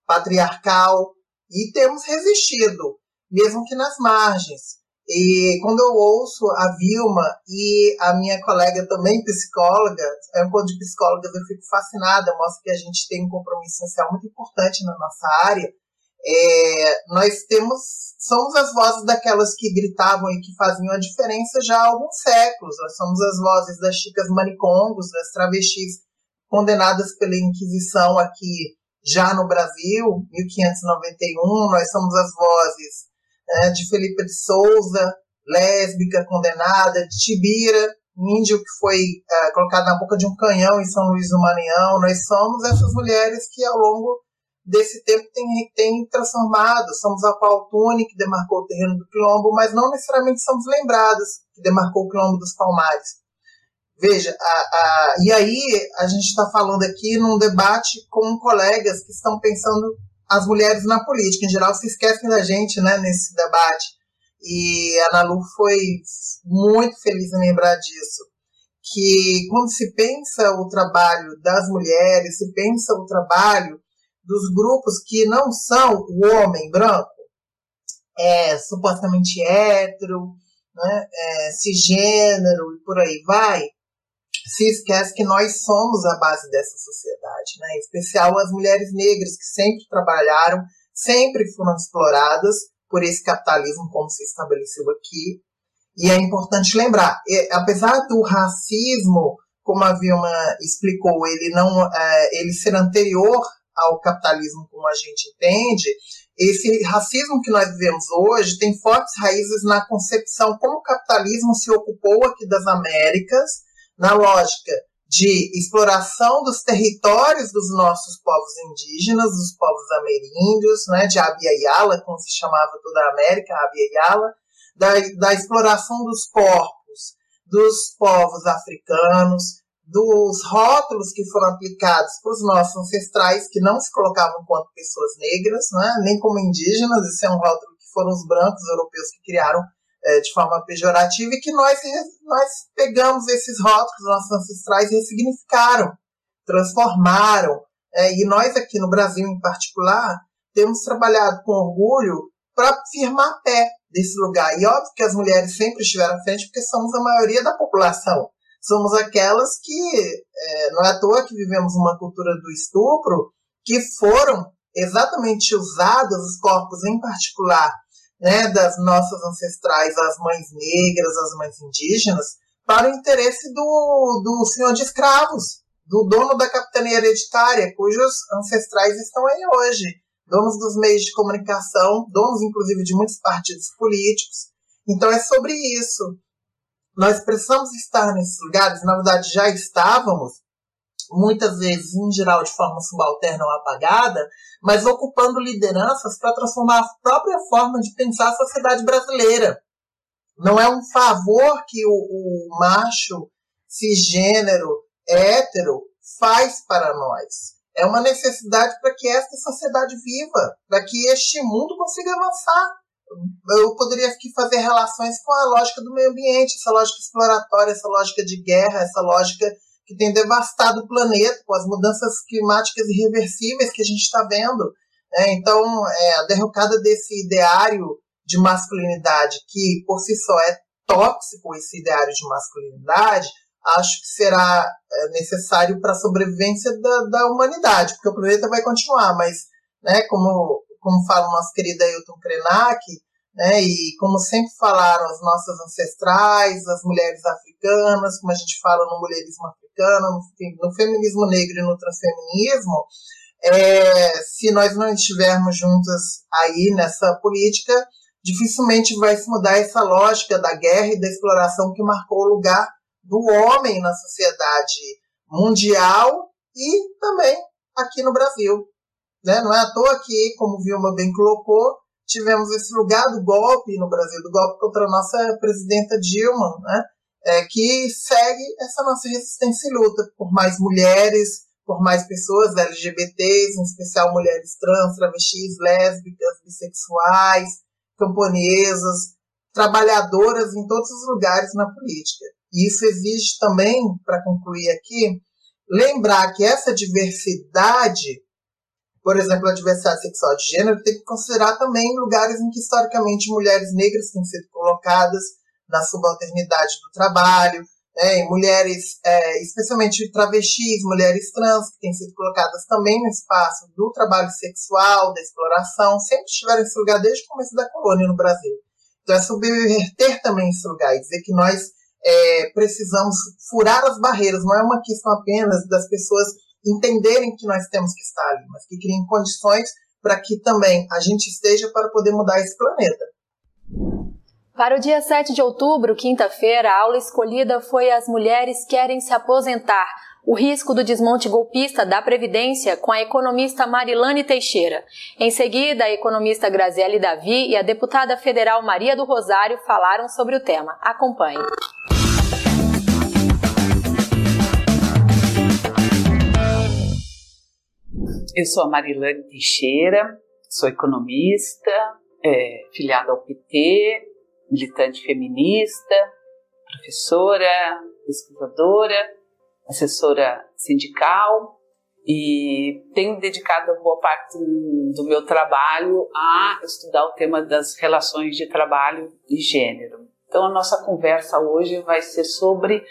patriarcal, e temos resistido, mesmo que nas margens. E quando eu ouço a Vilma e a minha colega também psicóloga, é um encontro de psicólogas, eu fico fascinada, mostra que a gente tem um compromisso social muito importante na nossa área. É, nós temos somos as vozes daquelas que gritavam e que faziam a diferença já há alguns séculos. Nós somos as vozes das chicas manicongos, das travestis condenadas pela Inquisição aqui já no Brasil, 1591. Nós somos as vozes né, de Felipe de Souza, lésbica condenada, de Tibira, índio que foi uh, colocado na boca de um canhão em São Luís do Maranhão. Nós somos essas mulheres que ao longo desse tempo tem, tem transformado. Somos a qual Tune, que demarcou o terreno do Quilombo, mas não necessariamente somos lembrados, que demarcou o Quilombo dos Palmares. Veja, a, a, e aí a gente está falando aqui num debate com colegas que estão pensando as mulheres na política. Em geral, se esquecem da gente né, nesse debate. E a Ana Lu foi muito feliz em lembrar disso. Que quando se pensa o trabalho das mulheres, se pensa o trabalho dos grupos que não são o homem branco, é supostamente hétero, né, é, cisgênero e por aí vai, se esquece que nós somos a base dessa sociedade, né? em especial as mulheres negras que sempre trabalharam, sempre foram exploradas por esse capitalismo, como se estabeleceu aqui. E é importante lembrar, apesar do racismo, como a Vilma explicou, ele não, é, ele ser anterior ao capitalismo como a gente entende, esse racismo que nós vivemos hoje tem fortes raízes na concepção como o capitalismo se ocupou aqui das Américas, na lógica de exploração dos territórios dos nossos povos indígenas, dos povos ameríndios, né, de Abya Yala, como se chamava toda a América, Abya Yala, da, da exploração dos corpos dos povos africanos, dos rótulos que foram aplicados para os nossos ancestrais, que não se colocavam enquanto pessoas negras, né, nem como indígenas, esse é um rótulo que foram os brancos europeus que criaram é, de forma pejorativa, e que nós, nós pegamos esses rótulos nossos ancestrais ressignificaram, transformaram. É, e nós aqui no Brasil, em particular, temos trabalhado com orgulho para firmar pé desse lugar. E óbvio que as mulheres sempre estiveram à frente, porque somos a maioria da população somos aquelas que, é, não é à toa que vivemos uma cultura do estupro, que foram exatamente usados, os corpos em particular, né, das nossas ancestrais, as mães negras, as mães indígenas, para o interesse do, do senhor de escravos, do dono da capitania hereditária, cujos ancestrais estão aí hoje, donos dos meios de comunicação, donos inclusive de muitos partidos políticos. Então é sobre isso. Nós precisamos estar nesses lugares, na verdade já estávamos, muitas vezes, em geral, de forma subalterna ou apagada, mas ocupando lideranças para transformar a própria forma de pensar a sociedade brasileira. Não é um favor que o, o macho cisgênero hétero faz para nós. É uma necessidade para que esta sociedade viva, para que este mundo consiga avançar eu poderia aqui fazer relações com a lógica do meio ambiente, essa lógica exploratória, essa lógica de guerra, essa lógica que tem devastado o planeta com as mudanças climáticas irreversíveis que a gente está vendo. É, então, é, a derrocada desse ideário de masculinidade, que por si só é tóxico, esse ideário de masculinidade, acho que será é, necessário para a sobrevivência da, da humanidade, porque o planeta vai continuar, mas, né, como como fala o nosso querido Ailton Krenak, né, e como sempre falaram as nossas ancestrais, as mulheres africanas, como a gente fala no mulherismo africano, no, feminismo negro e no transfeminismo, é, se nós não estivermos juntas aí nessa política, dificilmente vai se mudar essa lógica da guerra e da exploração que marcou o lugar do homem na sociedade mundial e também aqui no Brasil. Né? Não é à toa que, como Vilma bem colocou, tivemos esse lugar do golpe no Brasil, do golpe contra a nossa presidenta Dilma, né? É, que segue essa nossa resistência e luta por mais mulheres, por mais pessoas LGBTs, em especial mulheres trans, travestis, lésbicas, bissexuais, camponesas, trabalhadoras em todos os lugares na política. E isso exige também, para concluir aqui, lembrar que essa diversidade por exemplo, a diversidade sexual de gênero, tem que considerar também lugares em que historicamente mulheres negras têm sido colocadas na subalternidade do trabalho, né, mulheres, é, especialmente travestis, mulheres trans, que têm sido colocadas também no espaço do trabalho sexual, da exploração, sempre estiveram nesse lugar desde o começo da colônia no Brasil. Então é subverter também esse lugar e dizer que nós é, precisamos furar as barreiras, não é uma questão apenas das pessoas entenderem que nós temos que estar ali, mas que criem condições para que também a gente esteja para poder mudar esse planeta. Para o dia 7 de outubro, quinta-feira, a aula escolhida foi As Mulheres Querem Se Aposentar. O risco do desmonte golpista da Previdência com a economista Marilane Teixeira. Em seguida, a economista Graziele Davi e a deputada federal Maria do Rosário falaram sobre o tema. Acompanhe. Eu sou a Marilane Teixeira, sou economista, é, filiada ao PT, militante feminista, professora, pesquisadora, assessora sindical e tenho dedicado boa parte do meu trabalho a estudar o tema das relações de trabalho e gênero. Então a nossa conversa hoje vai ser sobre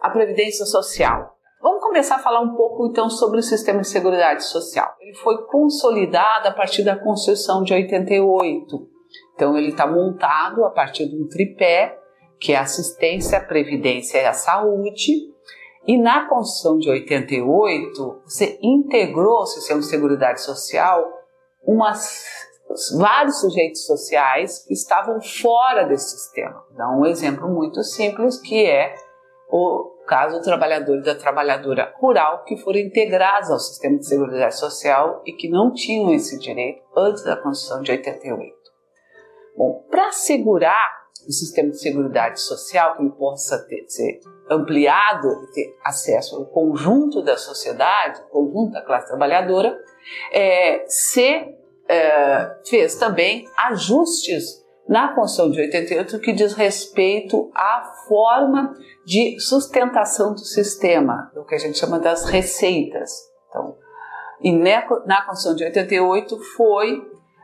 a previdência social. Vamos começar a falar um pouco então sobre o sistema de seguridade social. Ele foi consolidado a partir da Constituição de 88. Então ele está montado a partir de um tripé que é a assistência, a previdência e a saúde. E na Constituição de 88, você integrou o sistema de seguridade social umas, vários sujeitos sociais que estavam fora desse sistema. Dá um exemplo muito simples que é o caso do trabalhador e da trabalhadora rural que foram integrados ao sistema de seguridade social e que não tinham esse direito antes da Constituição de 88. Bom, para assegurar o sistema de seguridade social que ele possa ter, ser ampliado e ter acesso ao conjunto da sociedade, conjunto da classe trabalhadora, é, se é, fez também ajustes na Constituição de 88 que diz respeito à forma de sustentação do sistema, o que a gente chama das receitas. Então, e na Constituição de 88 foi,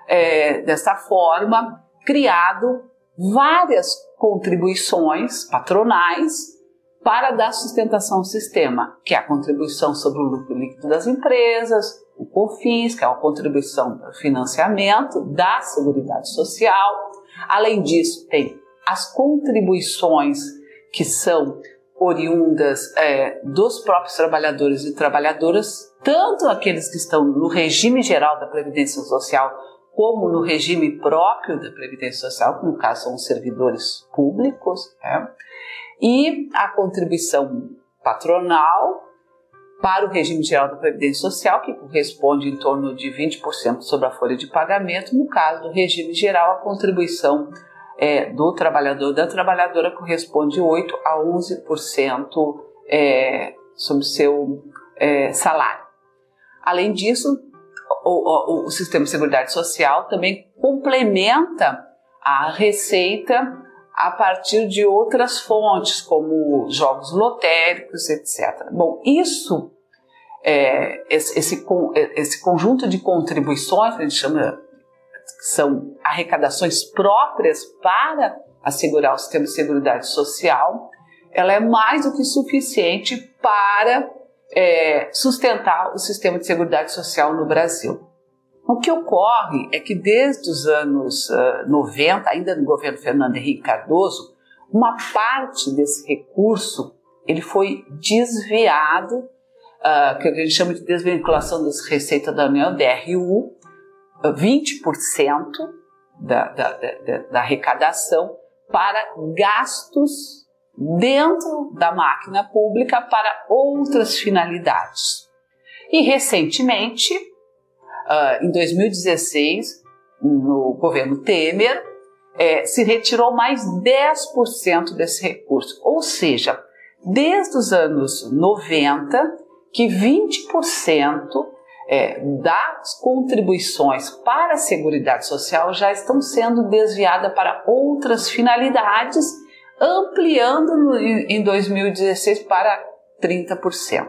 é, dessa forma, criado várias contribuições patronais para dar sustentação ao sistema, que é a contribuição sobre o lucro líquido das empresas, o COFINS, que é a contribuição para o financiamento da Seguridade Social. Além disso, tem as contribuições que são oriundas é, dos próprios trabalhadores e trabalhadoras, tanto aqueles que estão no regime geral da Previdência Social, como no regime próprio da Previdência Social, que no caso são os servidores públicos, né? e a contribuição patronal para o regime geral da Previdência Social, que corresponde em torno de 20% sobre a folha de pagamento. No caso do regime geral, a contribuição é, do trabalhador da trabalhadora corresponde 8 a 11% é, sobre seu é, salário. Além disso, o, o, o sistema de seguridade social também complementa a receita a partir de outras fontes, como jogos lotéricos, etc. Bom, isso, é, esse, esse, esse, conjunto de contribuições, a gente chama, são arrecadações próprias para assegurar o sistema de seguridade social, ela é mais do que suficiente para é, sustentar o sistema de seguridade social no Brasil. O que ocorre é que desde os anos uh, 90, ainda no governo Fernando Henrique Cardoso, uma parte desse recurso ele foi desviado, uh, que a gente chama de desvinculação das receitas da União, DRU, 20% da, da, da, da arrecadação para gastos dentro da máquina pública para outras finalidades. E recentemente, uh, em 2016, no governo Temer, é, se retirou mais 10% desse recurso. Ou seja, desde os anos 90, que 20% é, das contribuições para a Seguridade Social já estão sendo desviadas para outras finalidades, ampliando em 2016 para 30%.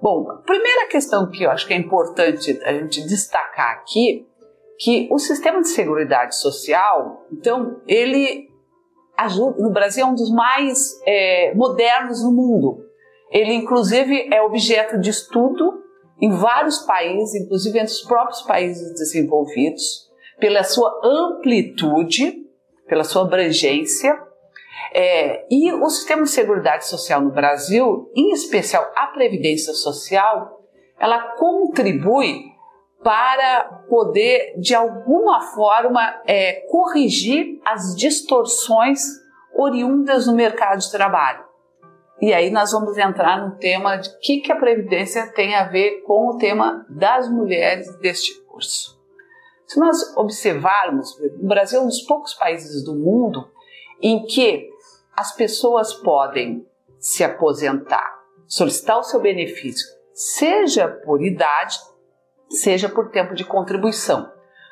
Bom, primeira questão que eu acho que é importante a gente destacar aqui, que o sistema de seguridade social, então, ele no Brasil é um dos mais é, modernos no mundo. Ele, inclusive, é objeto de estudo em vários países, inclusive entre os próprios países desenvolvidos, pela sua amplitude, pela sua abrangência é, e o sistema de seguridade social no Brasil, em especial a Previdência Social, ela contribui para poder, de alguma forma, é, corrigir as distorções oriundas no mercado de trabalho. E aí nós vamos entrar no tema de que, que a Previdência tem a ver com o tema das mulheres deste curso. Se nós observarmos, o Brasil é um dos poucos países do mundo em que as pessoas podem se aposentar, solicitar o seu benefício, seja por idade, seja por tempo de contribuição.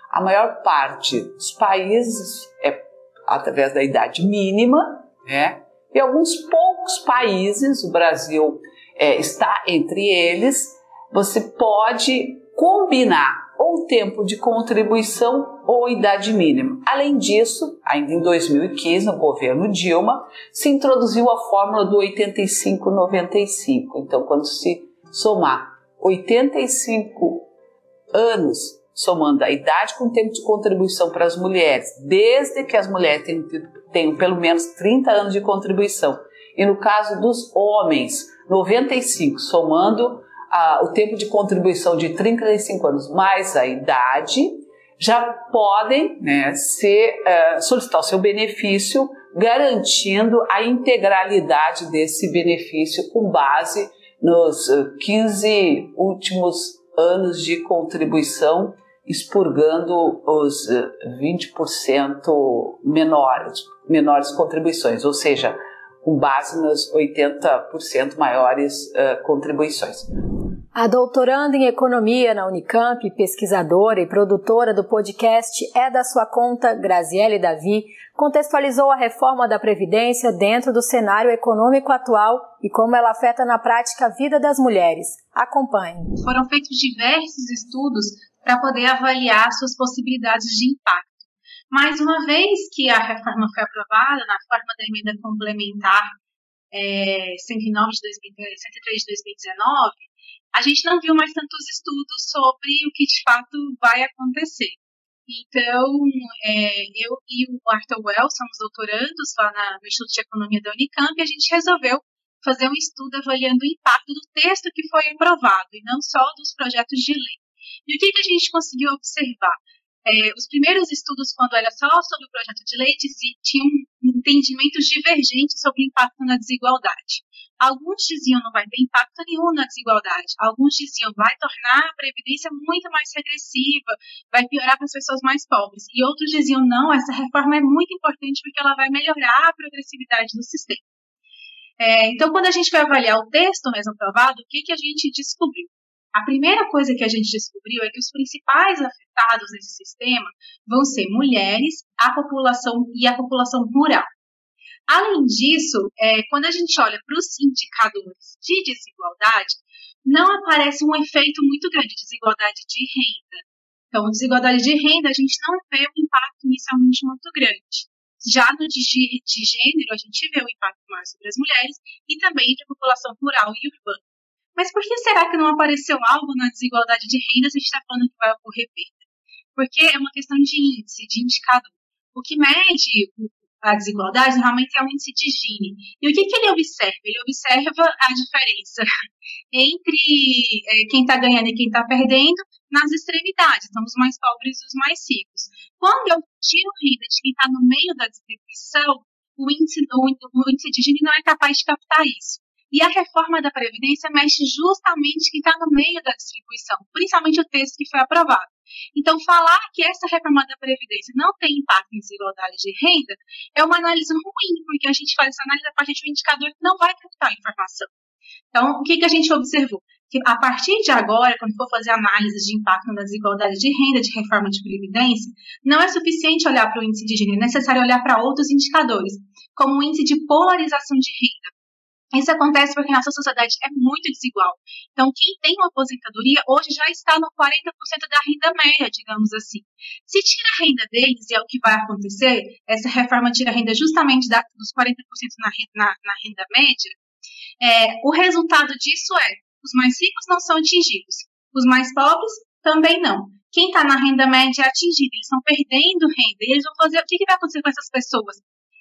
A maior parte dos países é através da idade mínima, né? E alguns poucos países, o Brasil é, está entre eles, você pode combinar ou tempo de contribuição ou idade mínima. Além disso, ainda em 2015, no governo Dilma, se introduziu a fórmula do 85-95. Então, quando se somar 85 anos, somando a idade com tempo de contribuição para as mulheres, desde que as mulheres tenham, tenham pelo menos 30 anos de contribuição, e no caso dos homens, 95, somando a, o tempo de contribuição de 35 anos mais a idade, já podem né, ser, uh, solicitar o seu benefício, garantindo a integralidade desse benefício com base nos 15 últimos anos de contribuição, expurgando os 20% menores, menores contribuições, ou seja, com base nas 80% maiores uh, contribuições. A doutoranda em economia na Unicamp, pesquisadora e produtora do podcast É da Sua Conta, Graziele Davi, contextualizou a reforma da Previdência dentro do cenário econômico atual e como ela afeta na prática a vida das mulheres. Acompanhe. Foram feitos diversos estudos para poder avaliar suas possibilidades de impacto. Mas uma vez que a reforma foi aprovada na forma da emenda complementar é, 109 de 2000, 103 de 2019, a gente não viu mais tantos estudos sobre o que de fato vai acontecer. Então, é, eu e o Arthur Wells somos doutorandos lá na, no Instituto de Economia da Unicamp e a gente resolveu fazer um estudo avaliando o impacto do texto que foi aprovado e não só dos projetos de lei. E o que, que a gente conseguiu observar? É, os primeiros estudos, quando era só sobre o projeto de lei, tinham entendimentos divergentes sobre o impacto na desigualdade. Alguns diziam não vai ter impacto nenhum na desigualdade. Alguns diziam vai tornar a previdência muito mais regressiva, vai piorar para as pessoas mais pobres. E outros diziam não, essa reforma é muito importante porque ela vai melhorar a progressividade do sistema. É, então, quando a gente vai avaliar o texto mesmo aprovado, o que, que a gente descobriu? A primeira coisa que a gente descobriu é que os principais afetados nesse sistema vão ser mulheres, a população e a população rural. Além disso, é, quando a gente olha para os indicadores de desigualdade, não aparece um efeito muito grande de desigualdade de renda. Então, desigualdade de renda, a gente não vê um impacto inicialmente muito grande. Já no de, de gênero, a gente vê um impacto maior sobre as mulheres e também a população rural e urbana. Mas por que será que não apareceu algo na desigualdade de renda se a gente está falando que vai ocorrer perda? Porque é uma questão de índice, de indicador. O que mede a desigualdade normalmente é o índice de Gini. E o que, que ele observa? Ele observa a diferença (laughs) entre é, quem está ganhando e quem está perdendo nas extremidades, então os mais pobres e os mais ricos. Quando eu tiro renda de quem está no meio da distribuição, o índice, o, o índice de Gini não é capaz de captar isso. E a reforma da Previdência mexe justamente quem está no meio da distribuição, principalmente o texto que foi aprovado. Então, falar que essa reforma da Previdência não tem impacto em desigualdade de renda é uma análise ruim, porque a gente faz essa análise a partir de um indicador que não vai captar informação. Então, o que, que a gente observou? Que a partir de agora, quando for fazer análise de impacto na desigualdade de renda de reforma de Previdência, não é suficiente olhar para o índice de gênero, é necessário olhar para outros indicadores, como o índice de polarização de renda. Isso acontece porque nossa sociedade é muito desigual. Então, quem tem uma aposentadoria hoje já está no 40% da renda média, digamos assim. Se tira a renda deles, e é o que vai acontecer, essa reforma tira a renda justamente da, dos 40% na, na, na, renda média, é, o resultado disso é os mais ricos não são atingidos, os mais pobres também não. Quem está na renda média é atingido, eles estão perdendo renda. E eles vão fazer. O que, que vai acontecer com essas pessoas?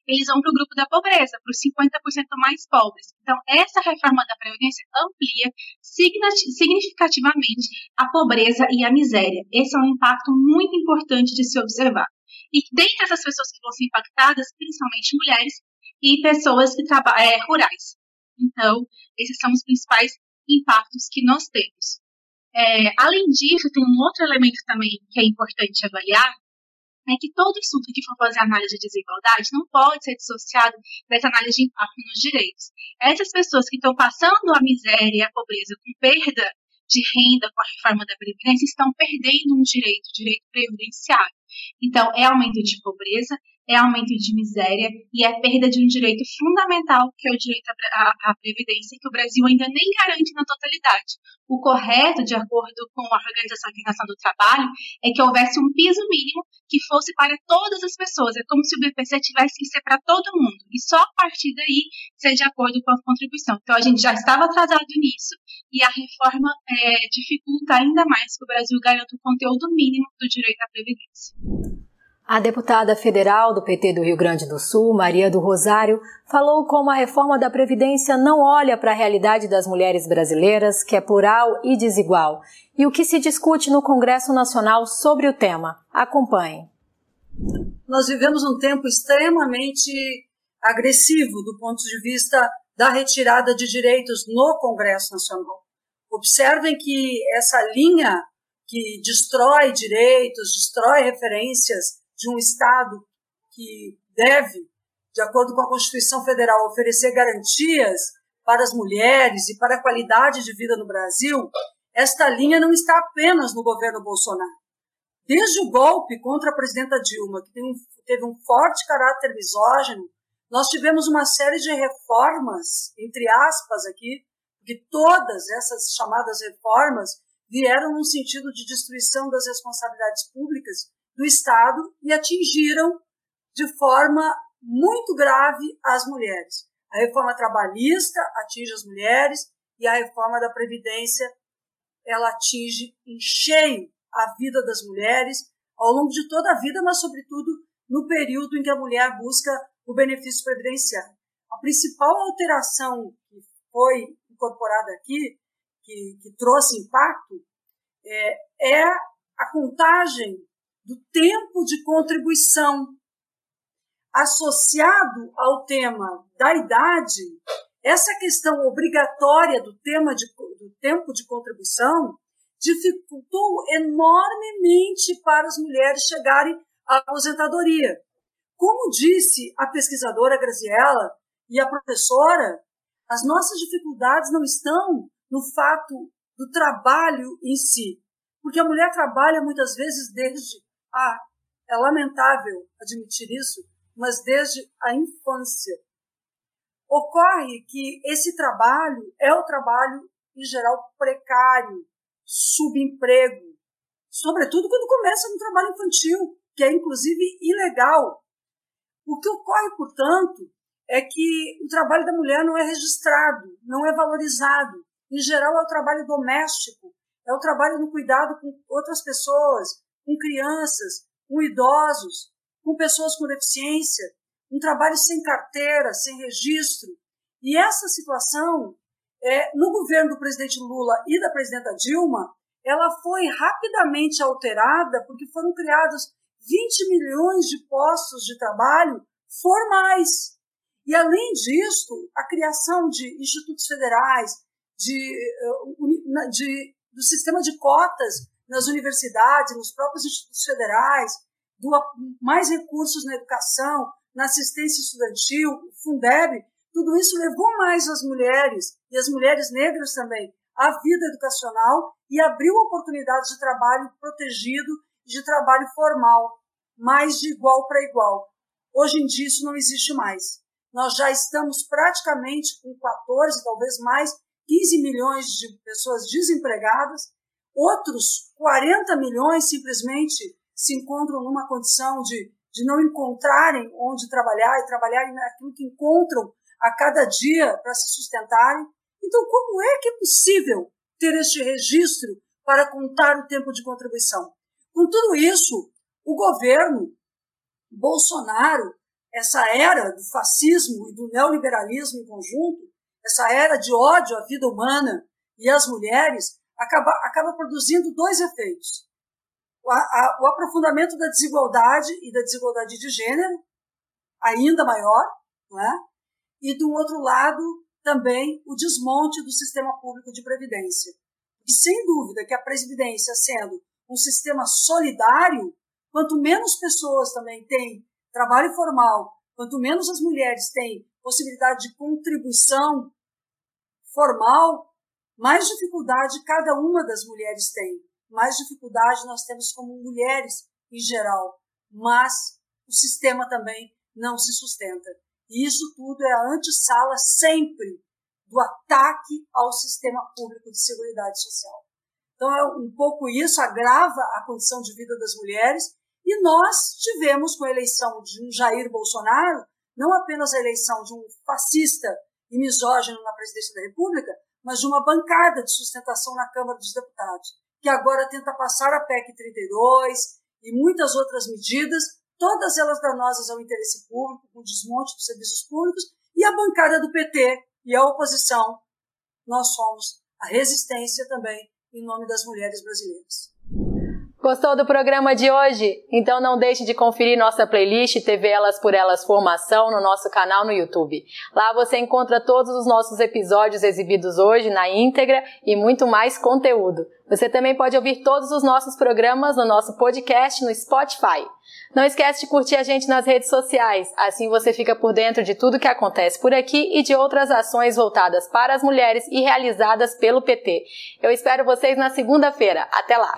Eles vão para o grupo da pobreza, para os 50% mais pobres. Então, essa reforma da Previdência amplia significativamente a pobreza e a miséria. Esse é um impacto muito importante de se observar. E dentre essas pessoas que vão ser impactadas, principalmente mulheres e pessoas que trabalham é, rurais. Então, esses são os principais impactos que nós temos. É, além disso, tem um outro elemento também que é importante avaliar, é que todo estudo que for fazer análise de desigualdade não pode ser dissociado dessa análise de impacto nos direitos. Essas pessoas que estão passando a miséria e a pobreza com perda de renda com a reforma da Previdência estão perdendo um direito, direito previdenciário. Então, é aumento de pobreza, é aumento de miséria e é perda de um direito fundamental, que é o direito à, previdência, que o Brasil ainda nem garante na totalidade. O correto, de acordo com a Organização Internacional do Trabalho, é que houvesse um piso mínimo que fosse para todas as pessoas. É como se o BPC tivesse que ser para todo mundo. E só a partir daí ser de acordo com a contribuição. Então a gente já estava atrasado nisso e a reforma é, dificulta ainda mais que o Brasil garanta o conteúdo mínimo do direito à previdência. A deputada federal do PT do Rio Grande do Sul, Maria do Rosário, falou como a reforma da Previdência não olha para a realidade das mulheres brasileiras, que é plural e desigual, e o que se discute no Congresso Nacional sobre o tema. Acompanhe. Nós vivemos um tempo extremamente agressivo do ponto de vista da retirada de direitos no Congresso Nacional. Observem que essa linha que destrói direitos, destrói referências de um Estado que deve, de acordo com a Constituição Federal, oferecer garantias para as mulheres e para a qualidade de vida no Brasil, esta linha não está apenas no governo Bolsonaro. Desde o golpe contra a presidenta Dilma, que teve um forte caráter misógino, nós tivemos uma série de reformas, entre aspas aqui, que todas essas chamadas reformas vieram no sentido de destruição das responsabilidades públicas do Estado e atingiram de forma muito grave as mulheres. A reforma trabalhista atinge as mulheres e a reforma da Previdência ela atinge em cheio a vida das mulheres ao longo de toda a vida, mas sobretudo no período em que a mulher busca o benefício previdenciário. A principal alteração que foi incorporada aqui, que, que trouxe impacto, é, é a contagem do tempo de contribuição. Associado ao tema da idade, essa questão obrigatória do tema de, do tempo de contribuição dificultou enormemente para as mulheres chegarem à aposentadoria. Como disse a pesquisadora Graziella e a professora, as nossas dificuldades não estão no fato do trabalho em si, porque a mulher trabalha muitas vezes desde ah, é lamentável admitir isso, mas desde a infância. Ocorre que esse trabalho é o trabalho, em geral, precário, subemprego, sobretudo quando começa no trabalho infantil, que é inclusive ilegal. O que ocorre, portanto, é que o trabalho da mulher não é registrado, não é valorizado. Em geral, é o trabalho doméstico, é o trabalho no cuidado com outras pessoas, com crianças, com idosos, com pessoas com deficiência, um trabalho sem carteira, sem registro. E essa situação, é, no governo do presidente Lula e da presidenta Dilma, ela foi rapidamente alterada porque foram criados 20 milhões de postos de trabalho formais. E, além disso, a criação de institutos federais, de, eh, de, do sistema de cotas nas universidades, nos próprios institutos federais, do, mais recursos na educação, na assistência estudantil, Fundeb, tudo isso levou mais as mulheres, e as mulheres negras também, à vida educacional e abriu oportunidades de trabalho protegido, de trabalho formal, mais de igual para igual. Hoje em dia isso não existe mais. Nós já estamos praticamente com 14, talvez mais, 15 milhões de pessoas desempregadas Outros 40 milhões simplesmente se encontram numa condição de, de não encontrarem onde trabalhar e trabalharem naquilo que encontram a cada dia para se sustentarem. Então, como é que é possível ter este registro para contar o tempo de contribuição? Com tudo isso, o governo Bolsonaro, essa era do fascismo e do neoliberalismo em conjunto, essa era de ódio à vida humana e às mulheres, acaba, acaba produzindo dois efeitos. O, a, o aprofundamento da desigualdade e da desigualdade de gênero, ainda maior, não é? e, do outro lado, também o desmonte do sistema público de previdência. E, sem dúvida, que a previdência sendo um sistema solidário, quanto menos pessoas também têm trabalho formal, quanto menos as mulheres têm possibilidade de contribuição formal, mais dificuldade cada uma das mulheres tem. Mais dificuldade nós temos como mulheres em geral. Mas o sistema também não se sustenta. E isso tudo é a antessala sempre do ataque ao sistema público de seguridade social. Então, é um pouco isso agrava a condição de vida das mulheres. E nós tivemos, com a eleição de um Jair Bolsonaro, não apenas a eleição de um fascista e misógino na presidência da República, mas de uma bancada de sustentação na Câmara dos Deputados, que agora tenta passar a PEC 32 e muitas outras medidas, todas elas danosas ao interesse público, com desmonte dos serviços públicos, e a bancada do PT e a oposição. Nós somos a resistência também em nome das mulheres brasileiras. Gostou do programa de hoje? Então não deixe de conferir nossa playlist TV Elas por Elas Formação no nosso canal no YouTube. Lá você encontra todos os nossos episódios exibidos hoje na íntegra e muito mais conteúdo. Você também pode ouvir todos os nossos programas no nosso podcast no Spotify. Não esquece de curtir a gente nas redes sociais, assim você fica por dentro de tudo que acontece por aqui e de outras ações voltadas para as mulheres e realizadas pelo PT. Eu espero vocês na segunda-feira. Até lá!